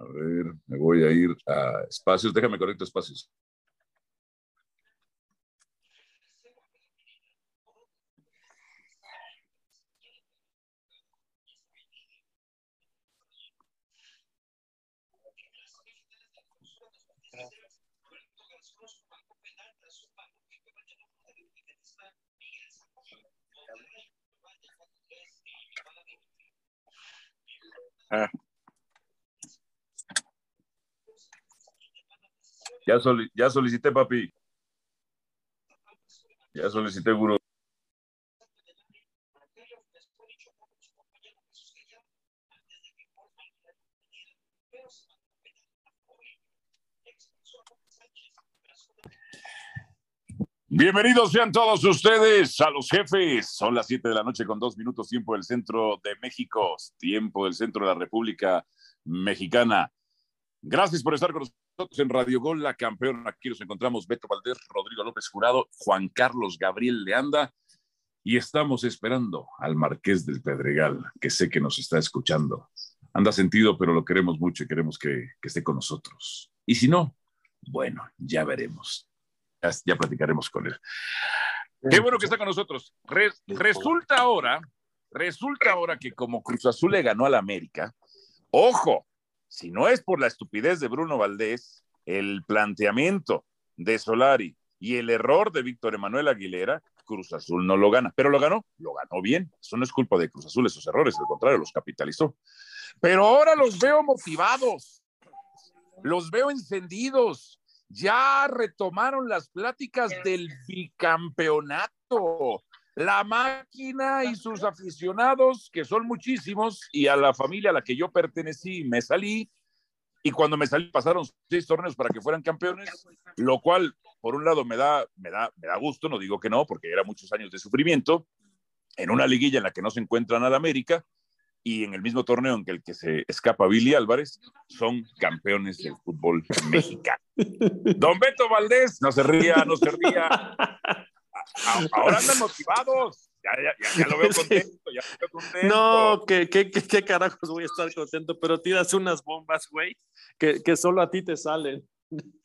A ver, me voy a ir a espacios. Déjame conectar espacios. Ah. Ya, ya solicité, papi. Ya solicité, gurú. Bienvenidos sean todos ustedes a los jefes. Son las 7 de la noche con dos minutos tiempo del centro de México, tiempo del centro de la República Mexicana. Gracias por estar con nosotros en Radio Gol, la campeona. Aquí nos encontramos Beto Valdés, Rodrigo López Jurado, Juan Carlos Gabriel Leanda y estamos esperando al Marqués del Pedregal, que sé que nos está escuchando. Anda sentido, pero lo queremos mucho y queremos que, que esté con nosotros. Y si no, bueno, ya veremos ya, platicaremos con él. Qué bueno que está con nosotros. resulta ahora, resulta ahora que como Cruz Azul le ganó al América, ojo, si no es por la estupidez de Bruno Valdés, el planteamiento de Solari y el error de Víctor Emanuel Aguilera, Cruz Azul no lo gana. Pero lo ganó, lo ganó bien. Eso no es culpa de Cruz Azul, esos errores, al contrario, los capitalizó. Pero ahora los veo motivados, los veo encendidos, ya retomaron las pláticas del bicampeonato. La máquina y sus aficionados, que son muchísimos, y a la familia a la que yo pertenecí, me salí, y cuando me salí pasaron seis torneos para que fueran campeones, lo cual, por un lado, me da, me da, me da gusto, no digo que no, porque era muchos años de sufrimiento, en una liguilla en la que no se encuentran al América, y en el mismo torneo en el que se escapa Billy Álvarez, son campeones del fútbol mexicano. Don Beto Valdés, no se ría, no se ría. Ahora andan motivados. Ya, ya, ya, lo veo contento, ya lo veo contento. No, ¿qué, qué, qué, carajos voy a estar contento, pero tiras unas bombas, güey, que, que solo a ti te salen.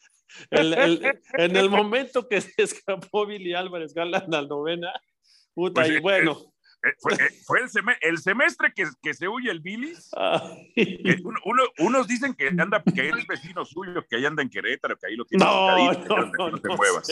El, el, en el momento que se escapó Billy Álvarez, ganan la novena, puta, pues, y bueno. Eh, fue, eh, fue el, el, semestre que, que, se huye el Billis. Uno, unos dicen que anda que es vecino suyo, que ahí anda en Querétaro, que ahí lo tiene no, no, no, no, te muevas.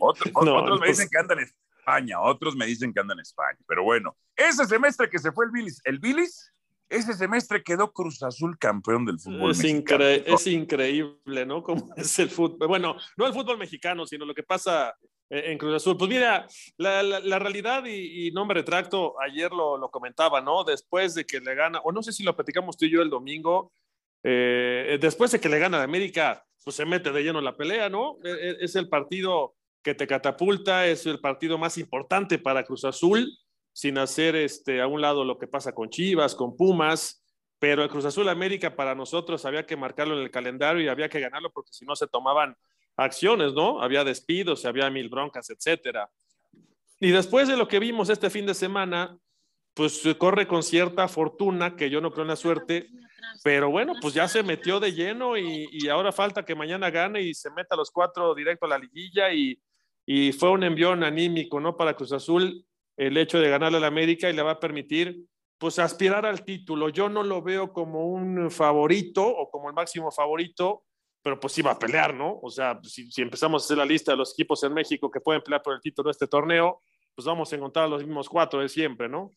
otros me dicen que andan en España, otros me dicen que andan en España. Pero bueno, ese semestre que se fue el Billis, el Billis, ese semestre quedó Cruz Azul campeón del fútbol es mexicano. es increíble, ¿no? Cómo es el fútbol. Bueno, no el fútbol mexicano, sino lo que pasa en Cruz Azul. Pues mira, la, la, realidad, y, no me retracto, ayer lo, lo, comentaba, ¿no? Después de que le gana, o no sé si lo platicamos tú y yo el domingo, eh, después de que le gana a América, pues se mete de lleno la pelea, ¿no? E, e, es el partido que te catapulta, es el partido más importante para Cruz Azul, sin hacer este, a un lado lo que pasa con Chivas, con Pumas, pero el Cruz Azul América para nosotros había que marcarlo en el calendario y había que ganarlo porque si no se tomaban acciones, ¿no? Había despidos, había mil broncas, etcétera. Y después de lo que vimos este fin de semana, pues corre con cierta fortuna, que yo no creo en la suerte, pero bueno, pues ya se metió de lleno y, ahora falta que mañana gane y se meta los cuatro directo a la liguilla y, y fue un envión anímico, ¿no? Para Cruz Azul el hecho de ganarle al América y le va a permitir pues aspirar al título. Yo no lo veo como un favorito o como el máximo favorito, pero pues iba a pelear, ¿no? O sea, si, empezamos a hacer la lista de los equipos en México que pueden pelear por el título de este torneo, pues vamos a encontrar los mismos cuatro de siempre, ¿no?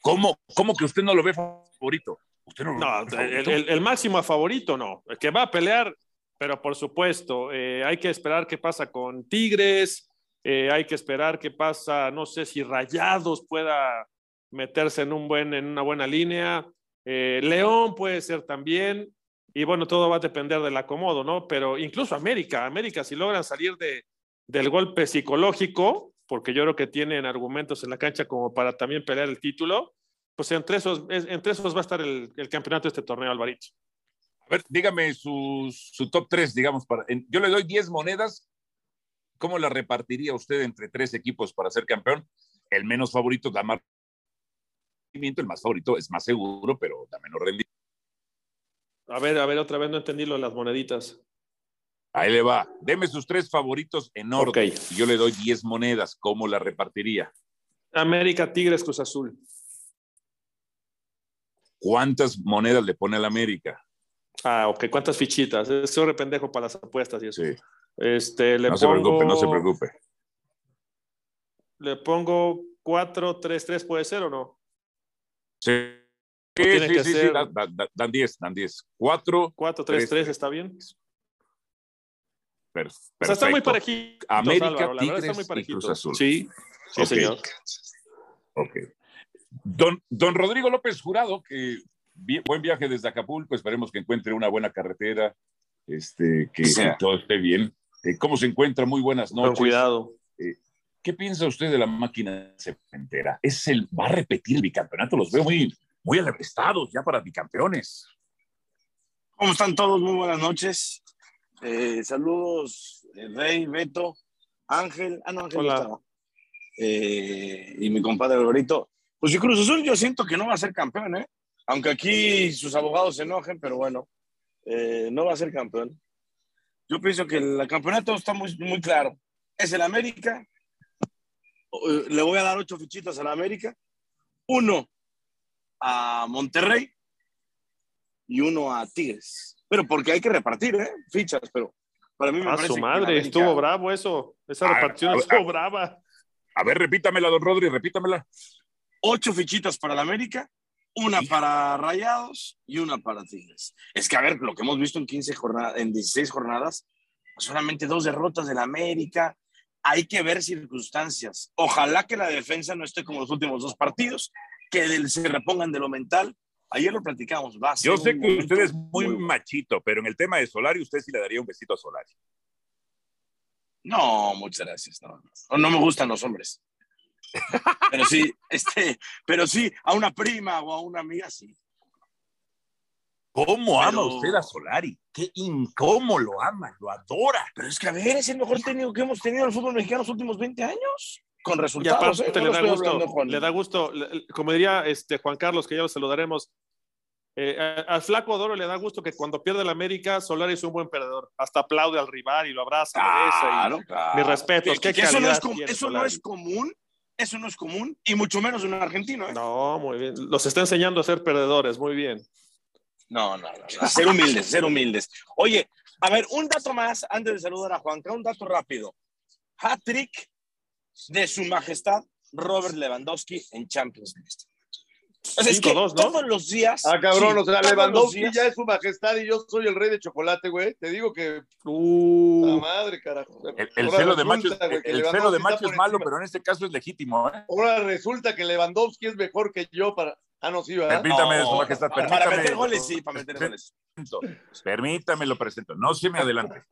¿Cómo, cómo que usted no lo ve favorito? Usted no, no el, máximo favorito no. El que va a pelear, pero por supuesto, eh, hay que esperar qué pasa con Tigres, eh, hay que esperar qué pasa, no sé si Rayados pueda meterse en, un buen, en una buena línea. Eh, León puede ser también. Y bueno, todo va a depender del acomodo, ¿no? Pero incluso América, América, si logran salir de, del golpe psicológico, porque yo creo que tienen argumentos en la cancha como para también pelear el título, pues entre esos, entre esos va a estar el, campeonato de este torneo, Alvarito. A ver, dígame su, su top 3, digamos. Para, yo le doy 10 monedas. ¿Cómo la repartiría usted entre tres equipos para ser campeón? El menos favorito da más rendimiento, el más favorito es más seguro, pero da menos rendimiento A ver, a ver, otra vez no entendí lo de las moneditas. Ahí le va. Deme sus tres favoritos en orden. Yo le doy 10 monedas. ¿Cómo la repartiría? América, Tigres, Cruz Azul. ¿Cuántas monedas le pone al América? Ah, ok. ¿Cuántas fichitas? Soy re pendejo para las apuestas y eso. Sí. Este, le No se pongo, preocupe, no se preocupe. Le pongo 4-3-3, ¿puede ser o no? Sí, sí, tiene sí, que sí, dan- dan- dan 10, dan 10. 4. 4-3-3, ¿está bien? Per- O sea, está muy perfecto. parejito. América, Álvaro, la está muy y parejito. Cruz Azul. Sí, señor. Ok. Don, don Rodrigo López Jurado, que buen viaje desde Acapulco, esperemos que encuentre una buena carretera, este, que, Sí. todo esté bien. Eh, ¿Cómo se encuentra? Muy buenas Con noches. cuidado. ¿Qué piensa usted de la máquina cementera? ¿Es el, ¿Va a repetir el bicampeonato? Los veo muy, muy estados ya para bicampeones. ¿Cómo están todos? Muy buenas noches. Eh, saludos, eh, Rey, Beto, Ángel. Ah, no, Ángel no Hola. estaba. Eh, y mi compadre Alvarito. Pues si Cruz Azul yo siento que no va a ser campeón, ¿eh? Aunque aquí sus abogados se enojen, pero bueno, eh, no va a ser campeón. Yo pienso que el campeonato está muy, muy claro. Es el América. Le voy a dar ocho fichitas al América. Uno a Monterrey y uno a Tigres. Pero porque hay que repartir, ¿eh? Fichas, pero para mí me A parece su madre, estuvo bravo eso. Esa Ah, repartición ah, estuvo ah. brava. A ver, repítamela, don Rodri, repítamela. Ocho fichitas para el América, una para Rayados y una para Tigres. Es que, a ver, lo que hemos visto en 15 jornadas, en 16 jornadas, solamente dos derrotas del América. Hay que ver circunstancias. Ojalá que la defensa no esté como los últimos dos partidos, que se repongan de lo mental. Ayer lo platicamos. Va Yo sé que momento usted es muy bueno. machito, pero en el tema de Solari, usted sí le daría un besito a Solari. No, muchas gracias. No, no, no me gustan los hombres. Pero sí, este, pero sí, a una prima o a una amiga, sí. ¿Cómo ama Pero- usted a Solari? ¿Qué incómo lo ama, lo adora? Pero es que, a ver, es el mejor técnico que hemos tenido en el fútbol mexicano los últimos 20 años. Con Y resultados. aparte ¿eh? No le da gusto, hablando, le da gusto, como diría este Juan Carlos, que ya lo saludaremos, eh, a- al flaco Doro le da gusto que cuando pierde el América, Solari es un buen perdedor. Hasta aplaude al rival y lo abraza, lo y- Claro, mis respetos, Que- qué que eso no es, eso no es común, eso no es común, y mucho menos en un argentino, ¿eh? No, muy bien. Los está enseñando a ser perdedores, muy bien. No, no, no, no. Ser humildes, ser humildes. Oye, a ver, un dato más antes de saludar a Juanca, un dato rápido. Hat-trick de su majestad Robert Lewandowski en Champions League. O sea, es que 5-2, ¿no? todos los días. Ah, cabrón, sí, o sea, Lewandowski días- ya es su majestad y yo soy el rey de chocolate, güey. Te digo que. La Uh, madre, carajo. El, el celo de macho, el, celo de macho es malo, encima. pero en este caso es legítimo. ¿eh? Ahora resulta que Lewandowski es mejor que yo para. Ah, no, sí, ¿verdad? Permítame, No, su majestad, Para permítame. meter goles, sí, para meter goles. Permítame, lo presento. No se me adelante.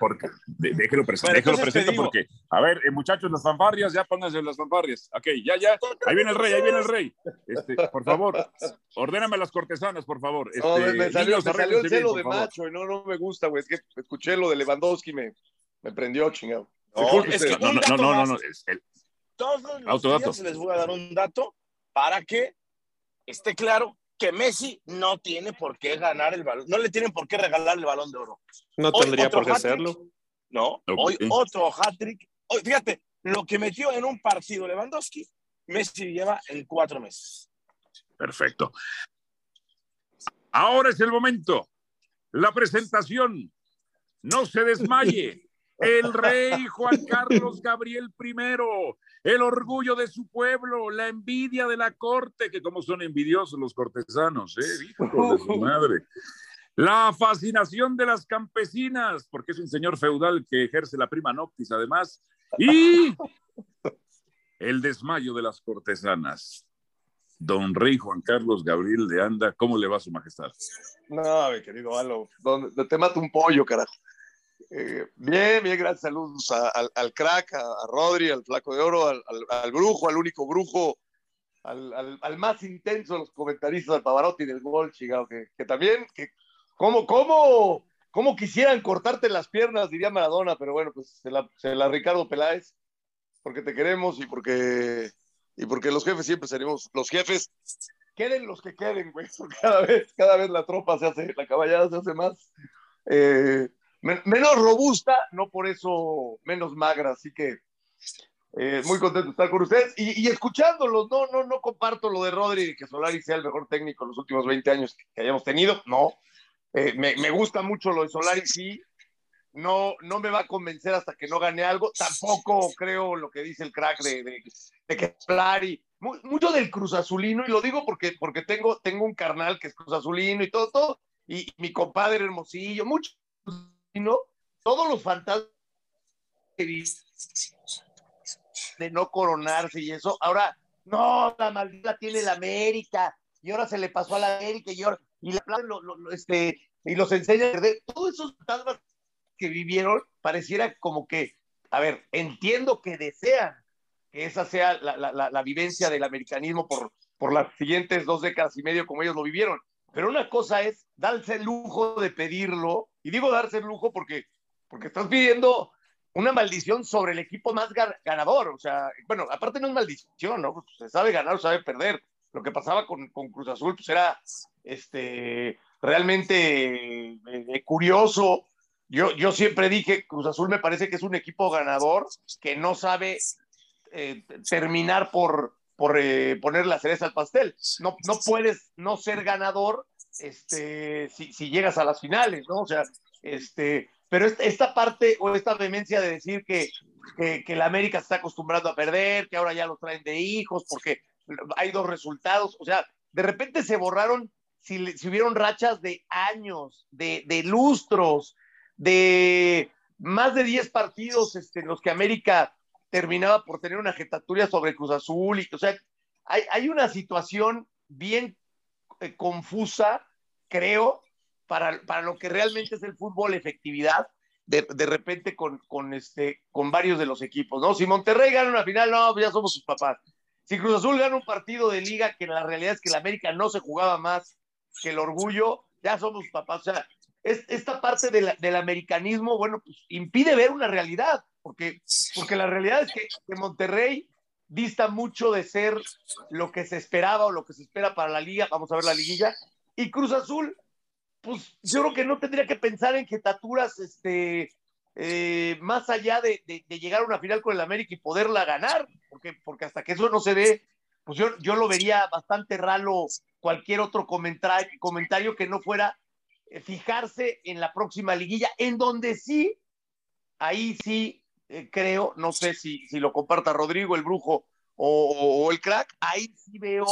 Porque, de- déjelo presento, déjelo presento porque, a ver, eh, muchachos, las fanfarrias, ya pónganse las fanfarrias. Ok, ya, ya. Ahí viene el rey, ahí viene el rey. Este, por favor, ordéname las cortesanas, por favor. Este, No, me, me salió, me salió el bien, celo de macho y no, no me gusta, güey. Es que escuché lo de Lewandowski y me, me prendió, chingado. No, es que. No, no, no, no, Todos los días les voy a dar un dato para que esté claro que Messi no tiene por qué ganar el balón, no le tienen por qué regalar el balón de oro. no Hoy tendría por qué hacerlo. No, hoy otro hat-trick. Hoy, fíjate, lo que metió en un partido Lewandowski, Messi lleva en cuatro meses. Perfecto. Ahora es el momento. La presentación. No se desmaye. El rey Juan Carlos Gabriel I, el orgullo de su pueblo, la envidia de la corte, que como son envidiosos los cortesanos, ¿eh? Hijo de su madre. La fascinación de las campesinas, porque es un señor feudal que ejerce la prima noctis además. Y el desmayo de las cortesanas. Don Rey Juan Carlos Gabriel de Anda, ¿cómo le va a su majestad? No, mi querido Alo, te mato un pollo, carajo. Eh, bien, bien, gracias. Saludos al, crack, a, a Rodri, al flaco de oro, al, al- brujo, al único brujo, al más intenso de los comentaristas, al Pavarotti del gol, chingado, que, que también, que, ¿cómo, cómo, cómo quisieran cortarte las piernas, diría Maradona, pero bueno, pues se la, se la Ricardo Peláez, porque te queremos y porque, y porque los jefes siempre seremos los jefes. queden los que queden, güey. Cada vez, cada vez la tropa se hace, la caballada se hace más, eh, menos robusta, no por eso menos magra. Así que eh, muy contento de estar con ustedes y, escuchándolos. No, no, no comparto lo de Rodri, que Solari sea el mejor técnico en los últimos 20 años que hayamos tenido. No. Eh, me, me, gusta mucho lo de Solari, sí. No, no me va a convencer hasta que no gane algo. Tampoco creo lo que dice el crack de, de, que Solari. Mucho del Cruz Azulino, y lo digo porque, porque tengo, tengo un carnal que es Cruz Azulino y todo, todo. Y mi compadre Hermosillo, mucho. ¿No? Todos los fantasmas de no coronarse y eso. Ahora, no, la maldita tiene la América y ahora se le pasó a la América y, ahora, y, la, lo, lo, este, y los enseña a perder. Todos esos fantasmas que vivieron pareciera como que, a ver, entiendo que desean que esa sea la, la, la vivencia del americanismo por, por las siguientes dos décadas y medio como ellos lo vivieron. Pero una cosa es darse el lujo de pedirlo, y digo darse el lujo porque, porque estás pidiendo una maldición sobre el equipo más ganador. O sea, bueno, aparte no es maldición, ¿no? Pues se sabe ganar o sabe perder. Lo que pasaba con, con Cruz Azul, pues era este, realmente eh, curioso. Yo, yo siempre dije, Cruz Azul me parece que es un equipo ganador que no sabe eh, terminar por, por eh, poner la cereza al pastel. No, no puedes no ser ganador este, si, si llegas a las finales, ¿no? O sea, este, pero esta parte o esta vehemencia de decir que, que, que, la América se está acostumbrando a perder, que ahora ya lo traen de hijos, porque hay dos resultados, o sea, de repente se borraron, si, si hubieron rachas de años, de, de, lustros, de más de 10 partidos este, en los que América terminaba por tener una jetatura sobre Cruz Azul, y, o sea, hay, hay una situación bien eh, confusa, creo, para, para lo que realmente es el fútbol, efectividad, de, de repente con, con, este, con varios de los equipos, ¿no? Si Monterrey gana una final, no, pues ya somos sus papás. Si Cruz Azul gana un partido de liga, que la realidad es que la América no se jugaba más que el orgullo, ya somos sus papás. O sea, es, esta parte de del americanismo, bueno, pues impide ver una realidad, porque, porque la realidad es que, Monterrey dista mucho de ser lo que se esperaba o lo que se espera para la liga, vamos a ver la liguilla, y Cruz Azul pues yo creo que no tendría que pensar en jetaturas este, eh, más allá de, de, llegar a una final con el América y poderla ganar, porque, porque hasta que eso no se dé, pues yo, yo lo vería bastante raro cualquier otro comentario, comentario que no fuera fijarse en la próxima liguilla, en donde sí, ahí sí eh, creo, no sé si, si lo comparta Rodrigo, el brujo o, el crack, ahí sí veo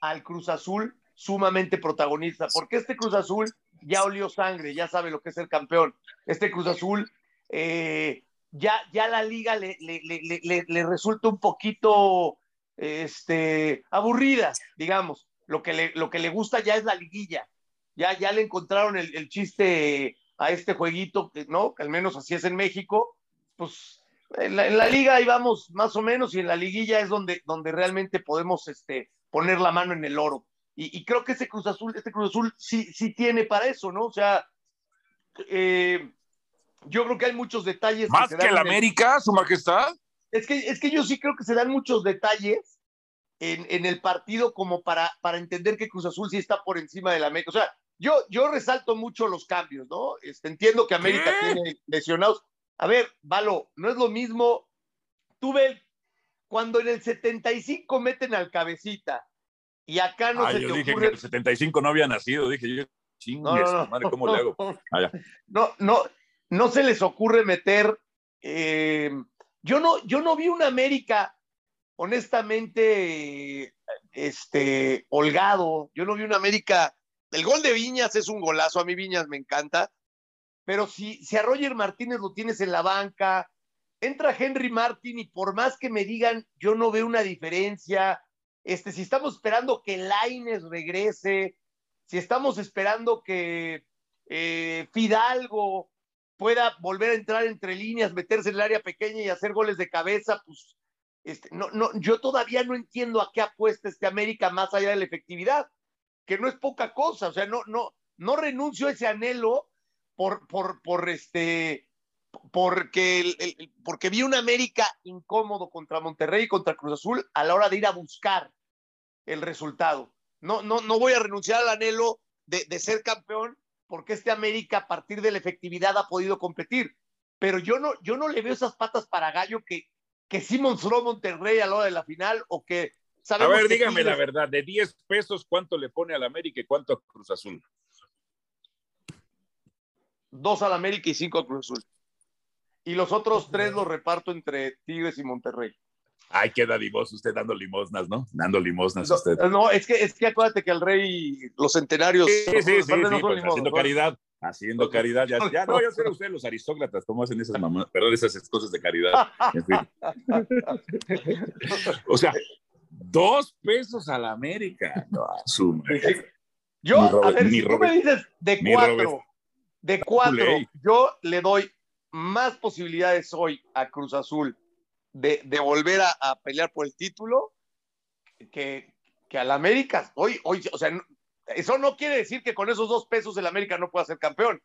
al Cruz Azul sumamente protagonista, porque este Cruz Azul ya olió sangre, ya sabe lo que es el campeón. Este Cruz Azul, eh, ya, ya la liga le, le, le, le, resulta un poquito este, aburrida, digamos. Lo que, le, lo que le gusta ya es la liguilla. Ya, ya le encontraron el, el chiste a este jueguito, ¿no? Al menos así es en México. Pues en la, en la, liga ahí vamos más o menos y en la liguilla es donde, donde realmente podemos este, poner la mano en el oro. Y, y, creo que ese Cruz Azul, este Cruz Azul sí, sí tiene para eso, ¿no? O sea, eh, yo creo que hay muchos detalles. ¿Más que, que el América, el... su majestad? Es que, es que yo sí creo que se dan muchos detalles en, en el partido como para, para entender que Cruz Azul sí está por encima del América. O sea, yo, yo resalto mucho los cambios, ¿no? Este, entiendo que América ¿Qué? tiene lesionados. A ver, Valo, no es lo mismo. Tú ves, cuando en el 75 meten al cabecita, y acá no ah, se yo te dije ocurre... que el 75 no había nacido, dije yo, chingue, no, no, no, madre, ¿cómo le hago? Ah, no, no, no se les ocurre meter. Eh, yo, no, yo no vi una América, honestamente, este, holgado. Yo no vi una América. El gol de Viñas es un golazo, a mí Viñas me encanta. Pero si, si a Roger Martínez lo tienes en la banca, entra Henry Martín y por más que me digan, yo no veo una diferencia este, si estamos esperando que Laines regrese, si estamos esperando que eh, Fidalgo pueda volver a entrar entre líneas, meterse en el área pequeña y hacer goles de cabeza, pues este, no, no, yo todavía no entiendo a qué apuesta este América más allá de la efectividad, que no es poca cosa, o sea, no, no, no renuncio a ese anhelo por, por, por este, porque, el, porque vi un América incómodo contra Monterrey y contra Cruz Azul a la hora de ir a buscar el resultado. No, no, no voy a renunciar al anhelo de, de ser campeón porque este América a partir de la efectividad ha podido competir. Pero yo no, yo no le veo esas patas para gallo que, que sí monstró Monterrey a la hora de la final o que a ver, dígame la verdad, de 10 pesos, ¿cuánto le pone al América y cuánto a Cruz Azul? Dos al América y cinco a Cruz Azul. Y los otros tres los reparto entre Tigres y Monterrey. Ay, qué dadivoso usted dando limosnas, ¿no? Dando limosnas no, usted. No, es que, es que acuérdate que el rey, los centenarios. Sí, sí, sí, sí, sí pues, haciendo caridad. Haciendo caridad, ya, ya no, ya sé ustedes los aristócratas, cómo hacen esas mamás, perdón, esas cosas de caridad. En fin. o sea, Dos pesos a la América. No. Yo, a ver, si tú me dices de cuatro, de cuatro, yo le doy más posibilidades hoy a Cruz Azul de, de volver a, a, pelear por el título que, que al América. Hoy, hoy, o sea, eso no quiere decir que con esos dos pesos el América no pueda ser campeón.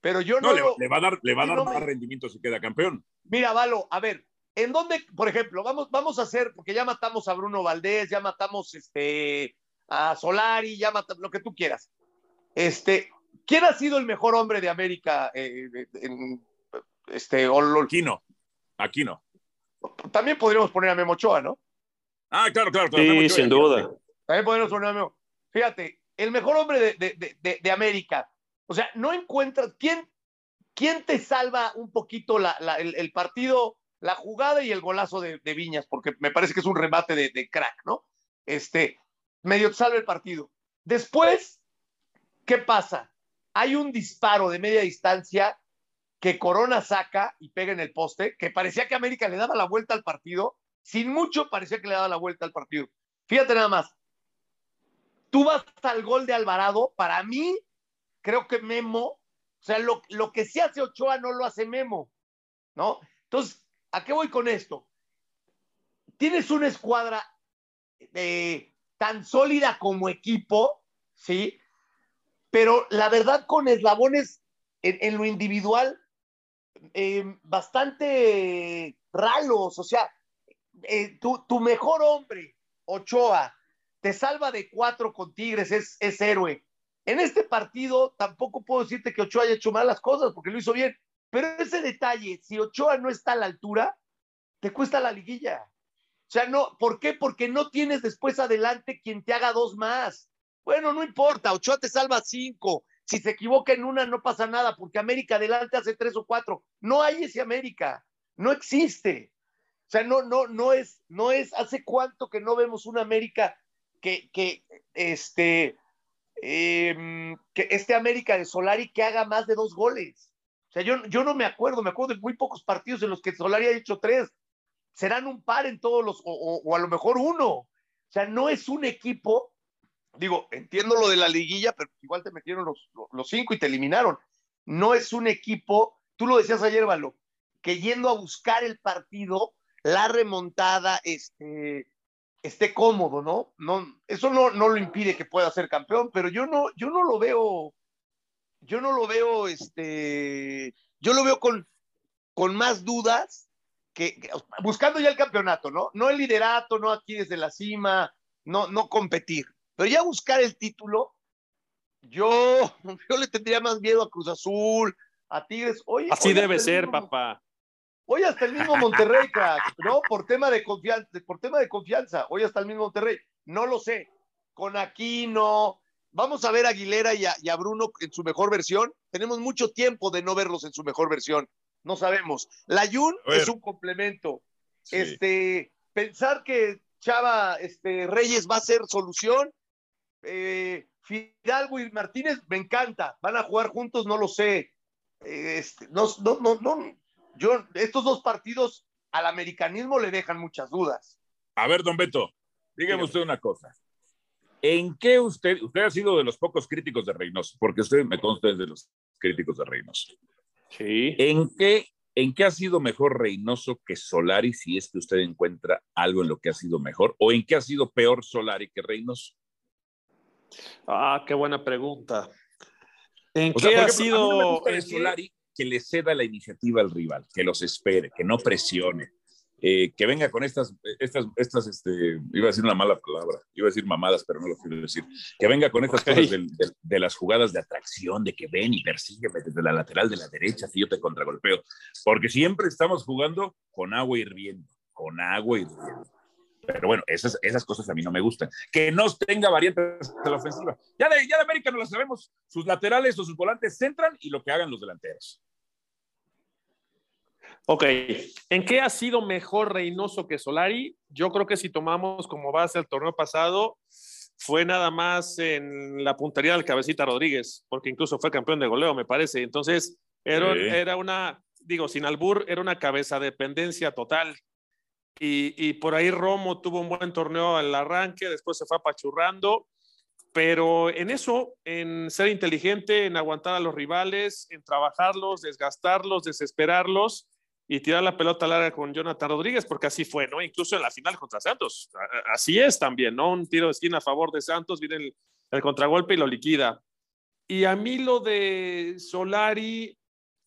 Pero yo no. no le, va a dar, le va a dar más rendimiento si queda campeón. Mira, Valo, a ver, ¿En dónde, por ejemplo, vamos, vamos a hacer, porque ya matamos a Bruno Valdés, ya matamos este, a Solari, ya matamos lo que tú quieras. Este, ¿Quién ha sido el mejor hombre de América? Eh, en, este, Aquino. Aquino. También podríamos poner a Memo Ochoa, ¿no? Ah, claro, claro. sí, sin duda. También podríamos poner a Memo. Fíjate, el mejor hombre de, de, de, de América. O sea, no encuentras. ¿Quién, quién te salva un poquito la, la, el, el partido? La jugada y el golazo de, Viñas, porque me parece que es un remate de, crack, ¿no? Este, medio salve el partido. Después, ¿qué pasa? Hay un disparo de media distancia que Corona saca y pega en el poste, que parecía que América le daba la vuelta al partido, sin mucho parecía que le daba la vuelta al partido. Fíjate nada más, tú vas al gol de Alvarado, para mí, creo que Memo, o sea, lo, lo que sí hace Ochoa no lo hace Memo, ¿no? Entonces, ¿A qué voy con esto? Tienes una escuadra eh, tan sólida como equipo, ¿sí? Pero la verdad con eslabones en, lo individual eh, bastante raros, o sea, eh, tu, mejor hombre, Ochoa, te salva de cuatro con Tigres, es, es héroe. En este partido tampoco puedo decirte que Ochoa haya hecho mal las cosas porque lo hizo bien, pero ese detalle, si Ochoa no está a la altura, te cuesta la liguilla. O sea, no, ¿por qué? Porque no tienes después adelante quien te haga dos más. Bueno, no importa, Ochoa te salva cinco. Si se equivoca en una, no pasa nada, porque América adelante hace tres o cuatro. No hay ese América, no existe. O sea, no, no, no es, no es, hace cuánto que no vemos una América que, que, este, em, que este América de Solari que haga más de dos goles. O sea, yo, yo no me acuerdo, me acuerdo de muy pocos partidos en los que Solari ha hecho tres. Serán un par en todos los, o, a lo mejor uno. O sea, no es un equipo, digo, entiendo lo de la liguilla, pero igual te metieron los, los cinco y te eliminaron. No es un equipo, tú lo decías ayer, Valo, que yendo a buscar el partido, la remontada, este, esté cómodo, ¿no? no eso no, no lo impide que pueda ser campeón, pero yo no, yo no lo veo yo no lo veo, este, yo lo veo con, con más dudas que, buscando ya el campeonato, ¿no? No el liderato, no aquí desde la cima, no, no competir, pero ya buscar el título, yo, yo le tendría más miedo a Cruz Azul, a Tigres. Oye, Así debe ser, papá. Hoy hasta el mismo Monterrey, ¿no? Por tema de confianza, por tema de confianza, hoy hasta el mismo Monterrey. No lo sé. Con Aquino, vamos a ver a Aguilera y a, Bruno en su mejor versión. Tenemos mucho tiempo de no verlos en su mejor versión. No sabemos. La Jun es un complemento. Este, pensar que Chava este, Reyes va a ser solución. Eh, Fidalgo y Martínez me encanta. Van a jugar juntos, no lo sé. Este, no, no, no, no. Yo, estos dos partidos al americanismo le dejan muchas dudas. A ver, don Beto, dígame usted una cosa. ¿En qué usted, usted ha sido de los pocos críticos de Reynoso, porque usted me consta de los críticos de Reynoso? Sí. ¿En qué, ¿En qué ha sido mejor Reynoso que Solari, si es que usted encuentra algo en lo que ha sido mejor? ¿O en qué ha sido peor Solari que Reynoso? Ah, qué buena pregunta. ¿En qué ha sido Solari que le ceda la iniciativa al rival, que los espere, que no presione, eh, que venga con estas, estas, estas, este, iba a decir una mala palabra, iba a decir mamadas, pero no lo quiero decir, que venga con estas cosas de, de, de, las jugadas de atracción, de que ven y persígueme desde la lateral de la derecha, si yo te contragolpeo, porque siempre estamos jugando con agua hirviendo, con agua hirviendo. Pero bueno, esas, esas cosas a mí no me gustan. Que no tenga variantes de la ofensiva. Ya de, ya de América no lo sabemos. Sus laterales o sus volantes centran y lo que hagan los delanteros. Ok, ¿en qué ha sido mejor Reynoso que Solari? Yo creo que si tomamos como base el torneo pasado, fue nada más en la puntería del cabecita Rodríguez, porque incluso fue campeón de goleo, me parece. Entonces, era, sí. era una, digo, sin albur, era una cabeza dependencia total. Y, y, por ahí Romo tuvo un buen torneo al arranque, después se fue apachurrando, pero en eso, en ser inteligente, en aguantar a los rivales, en trabajarlos, desgastarlos, desesperarlos y tirar la pelota larga con Jonathan Rodríguez, porque así fue, ¿no? Incluso en la final contra Santos. Así es también, ¿no? Un tiro de esquina a favor de Santos, viene el, contragolpe y lo liquida. Y a mí lo de Solari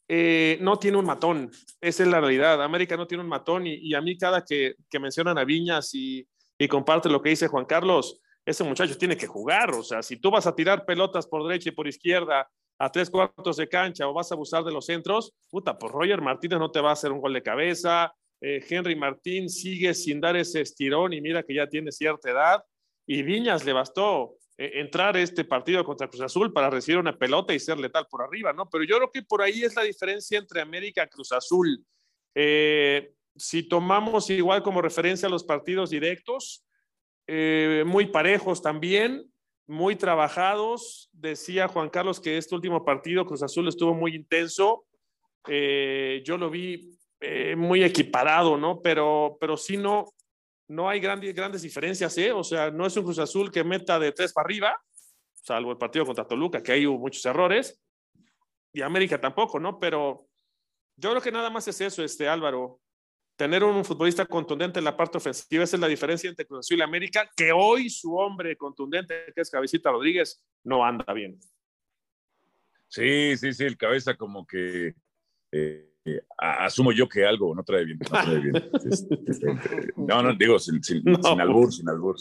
eh, no tiene un matón, esa es la realidad. América no tiene un matón y, a mí cada que, que, mencionan a Viñas y, y comparte lo que dice Juan Carlos, ese muchacho tiene que jugar. O sea, si tú vas a tirar pelotas por derecha y por izquierda a tres cuartos de cancha o vas a abusar de los centros, puta, pues Roger Martínez no te va a hacer un gol de cabeza. Eh, Henry Martín sigue sin dar ese estirón y mira que ya tiene cierta edad. Y Viñas le bastó eh, entrar este partido contra Cruz Azul para recibir una pelota y ser letal por arriba, ¿no? Pero yo creo que por ahí es la diferencia entre América y Cruz Azul. Eh, si tomamos igual como referencia los partidos directos, muy parejos también, muy trabajados. Decía Juan Carlos que este último partido Cruz Azul estuvo muy intenso. Eh, yo lo vi eh, muy equiparado, ¿no? Pero, pero sí no, no hay grandes, grandes diferencias, ¿eh? O sea, no es un Cruz Azul que meta de tres para arriba, salvo el partido contra Toluca, que ahí hubo muchos errores. Y América tampoco, ¿no? Pero yo creo que nada más es eso, este Álvaro tener un futbolista contundente en la parte ofensiva, esa es la diferencia entre Cruz Azul y América, que hoy su hombre contundente, que es Cabecita Rodríguez, no anda bien. Sí, sí, sí, el cabeza como que eh, asumo yo que algo no trae bien. No, trae bien. este, este, no, no, digo, sin, sin, no. sin albur, sin albur.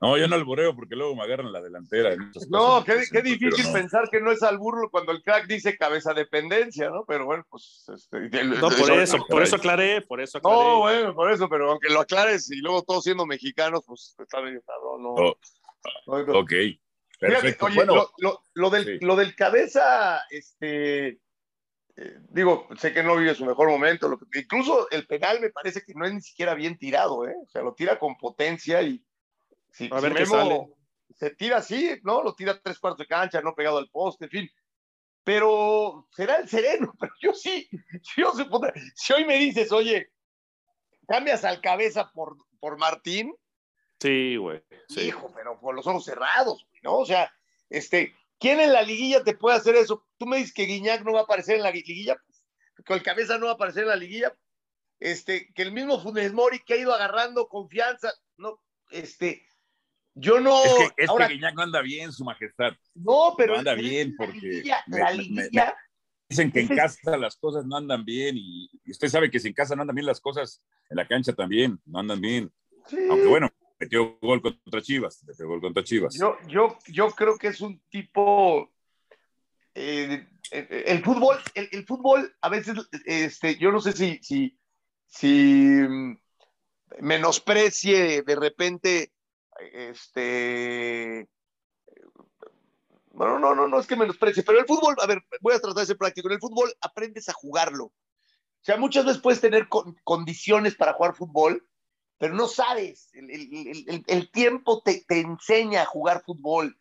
No, yo no albureo porque luego me agarran la delantera. No, qué, qué difícil no. pensar que no es albur cuando el crack dice cabeza dependencia, ¿no? Pero bueno, pues. Este, no, por eso, eso, por eso aclaré, por eso aclaré. No, bueno, por eso, pero aunque lo aclares y luego todos siendo mexicanos, pues está medio cabrón, ¿no? Oh, no ok. Perfecto. Fíjate, oye, bueno, lo, lo, lo, del, sí. lo del cabeza, este. Eh, digo, sé que no vive su mejor momento. Lo que, incluso el penal me parece que no es ni siquiera bien tirado, ¿eh? O sea, lo tira con potencia y si, a ver si Memo sale. se tira así, ¿no? Lo tira tres cuartos de cancha, no pegado al poste, en fin. Pero será el sereno, pero yo sí, yo si hoy me dices, oye, cambias al cabeza por, por Martín. Sí, güey. Sí. Hijo, pero con los ojos cerrados, ¿no? O sea, este, ¿quién en la liguilla te puede hacer eso? Tú me dices que Guiñac no va a aparecer en la liguilla, pues, que el cabeza no va a aparecer en la liguilla, este, que el mismo Funes Mori que ha ido agarrando confianza, no, este, yo no. Es que, es ahora, que Guiñac no anda bien, su majestad. No, pero. No anda bien porque. Liguilla, me, la liguilla, me, me, dicen que en casa las cosas no andan bien y, y, usted sabe que si en casa no andan bien las cosas, en la cancha también no andan bien. Sí. Aunque bueno, metió gol contra Chivas. Metió gol contra Chivas. Yo, yo, yo creo que es un tipo. Eh, el fútbol, el, el, fútbol, a veces, este, yo no sé si, si, si menosprecie de repente este bueno, no, no, no es que menosprecie, pero el fútbol, a ver, voy a tratar de ser práctico, en el fútbol aprendes a jugarlo. O sea, muchas veces puedes tener con, condiciones para jugar fútbol, pero no sabes, el, el, el, el tiempo te, te, enseña a jugar fútbol,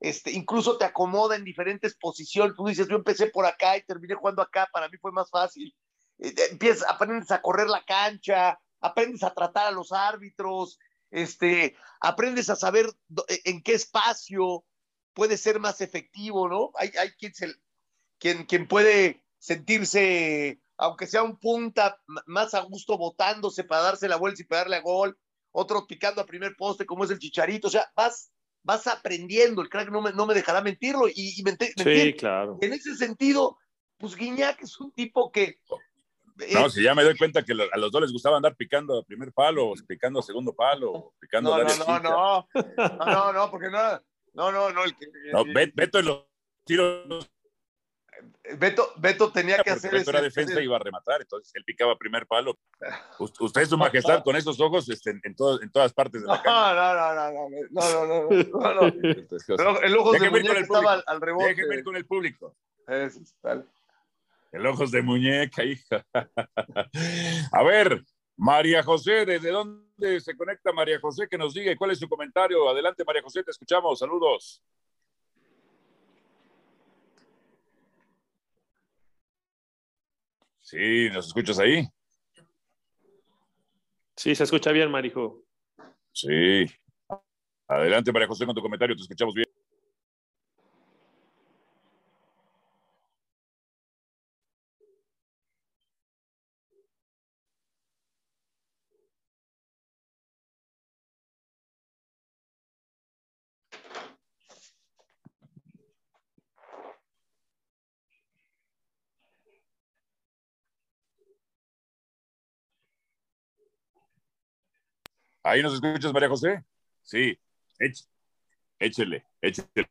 este, incluso te acomoda en diferentes posiciones, tú dices, yo empecé por acá y terminé jugando acá, para mí fue más fácil. Eh, empiezas, aprendes a correr la cancha, aprendes a tratar a los árbitros, este, aprendes a saber en qué espacio puede ser más efectivo, ¿no? Hay, hay quien, se, quien, quien puede sentirse, aunque sea un punta, más a gusto botándose para darse la vuelta y pegarle a gol, otro picando a primer poste como es el Chicharito, o sea, vas, vas aprendiendo, el crack no me, no me dejará mentirlo y, y mentir, sí, claro. en ese sentido, pues Guiñac es un tipo que no, si ya me doy cuenta que a los dos les gustaba andar picando a primer palo, picando a segundo palo, picando no, no, no, no, no, no, porque no, no, no, no. El, no Beto en los tiros. Beto, Beto tenía que hacer. Beto era defensa y iba a rematar, entonces él picaba primer palo. Usted, su majestad, con esos ojos en, todas partes de la cama. No, no, no, no, no, no, no, El ojo de estaba al rebote. Déjeme ir con el público. Eso, dale. El ojos de muñeca, hija. A ver, María José, ¿desde dónde se conecta María José? Que nos diga cuál es su comentario. Adelante, María José, te escuchamos. Saludos. Sí, ¿nos escuchas ahí? Sí, se escucha bien, Marijo. Sí. Adelante, María José, con tu comentario, te escuchamos bien. ¿Ahí nos escuchas, María José? Sí. Éch- échele, échele.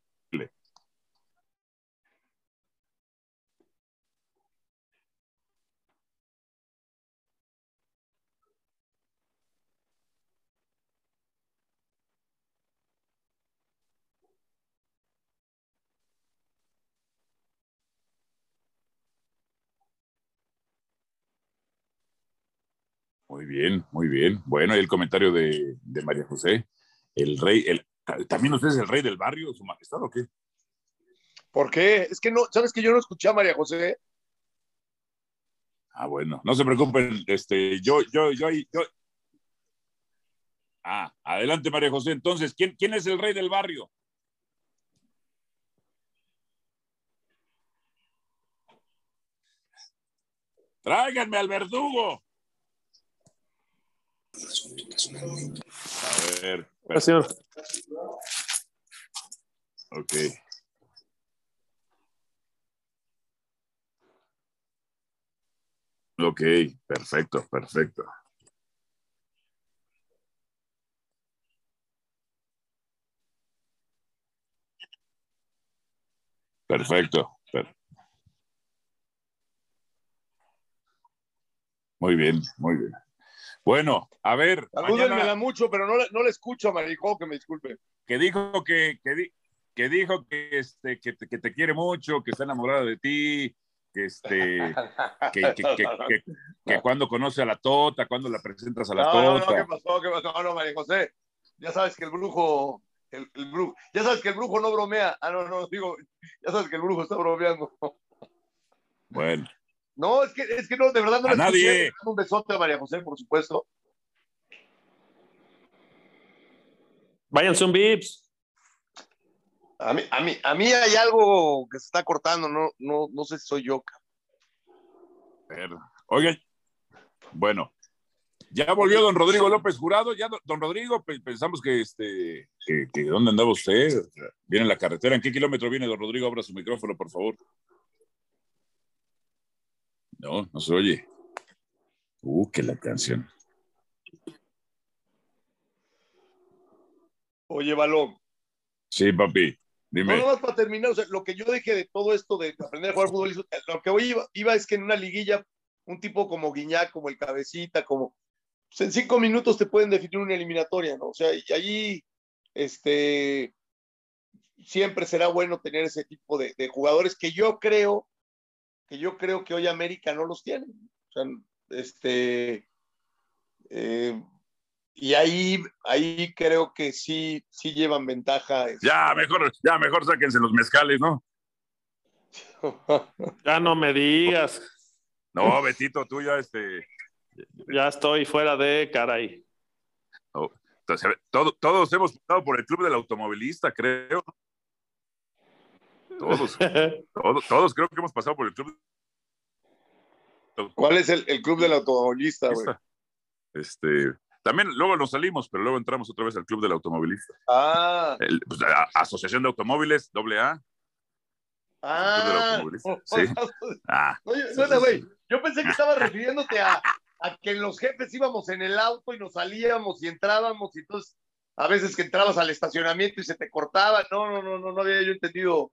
Muy bien, muy bien. Bueno, y el comentario de, de María José. El rey, el, ¿también usted es el rey del barrio, su majestad o qué? ¿Por qué? Es que no, ¿sabes que yo no escuché a María José? Ah, bueno, no se preocupen, este, yo, yo, yo, yo. Ah, adelante, María José. Entonces, ¿quién, quién es el rey del barrio? Tráiganme al verdugo. A ver, Gracias, señor. ok. Ok, perfecto, perfecto. Perfecto. per- Muy bien, muy bien. Bueno, a ver, Salúdenmela mucho, pero no, no le escucho Marijo, que me disculpe. que dijo que, que, di- que dijo que, este, que, te, que te quiere mucho, que está enamorada de ti, que, este, que, que, que, que- que cuando conoce a la tota, cuando la presentas a la No, no, no, tota. ¿qué pasó? ¿Qué pasó? No, no, María José. Ya sabes que el brujo, el, el brujo, ya sabes que el brujo no bromea. Ah, no, no, digo, ya sabes que el brujo está bromeando. Bueno, No, es que, es que no, de verdad no A le escuché. nadie. Un besote a María José, por supuesto. Váyanse un Vips. A mí, a mí, a mí hay algo que se está cortando, no, no, no sé si soy yo. Oigan, bueno, ya volvió don Rodrigo López Jurado. Ya, don- Rodrigo, pe- pensamos que, este, que, que ¿dónde andaba usted? Viene en la carretera. ¿En qué kilómetro viene, don Rodrigo? Abra su micrófono, por favor. No, no se oye. Uh, que la canción. Oye, Balón. Sí, papi, No, dime. nomás para terminar, o sea, lo que yo dejé de todo esto de aprender a jugar fútbol, eso- lo que hoy iba, iba es que en una liguilla, un tipo como Guiñac, como el Cabecita, como, pues en cinco minutos te pueden definir una eliminatoria, ¿no? O sea, y allí, este, siempre será bueno tener ese tipo de, de jugadores que yo creo, que yo creo que hoy América no los tiene. O sea, este, eh, y ahí, ahí creo que sí, sí llevan ventaja. este, Ya, mejor, ya, mejor sáquense los mezcales, ¿no? Ya no me digas. No, Betito, tú ya, este, Ya estoy fuera de caray. entonces, todo- todos hemos pasado por el club del automovilista, creo. Todos, todos, todos creo que hemos pasado por el club ¿Cuál es el, el club del automovilista, güey? Este, también luego nos salimos, pero luego entramos otra vez al club del automovilista. Ah, El- pues, la Asociación de Automóviles, doble A. ah. sí. Ah, Oye, no, güey. Yo pensé que estabas refiriéndote a, a que los jefes íbamos en el auto y nos salíamos y entrábamos y entonces a veces que entrabas al estacionamiento y se te cortaba. No, no, no, no, no había yo entendido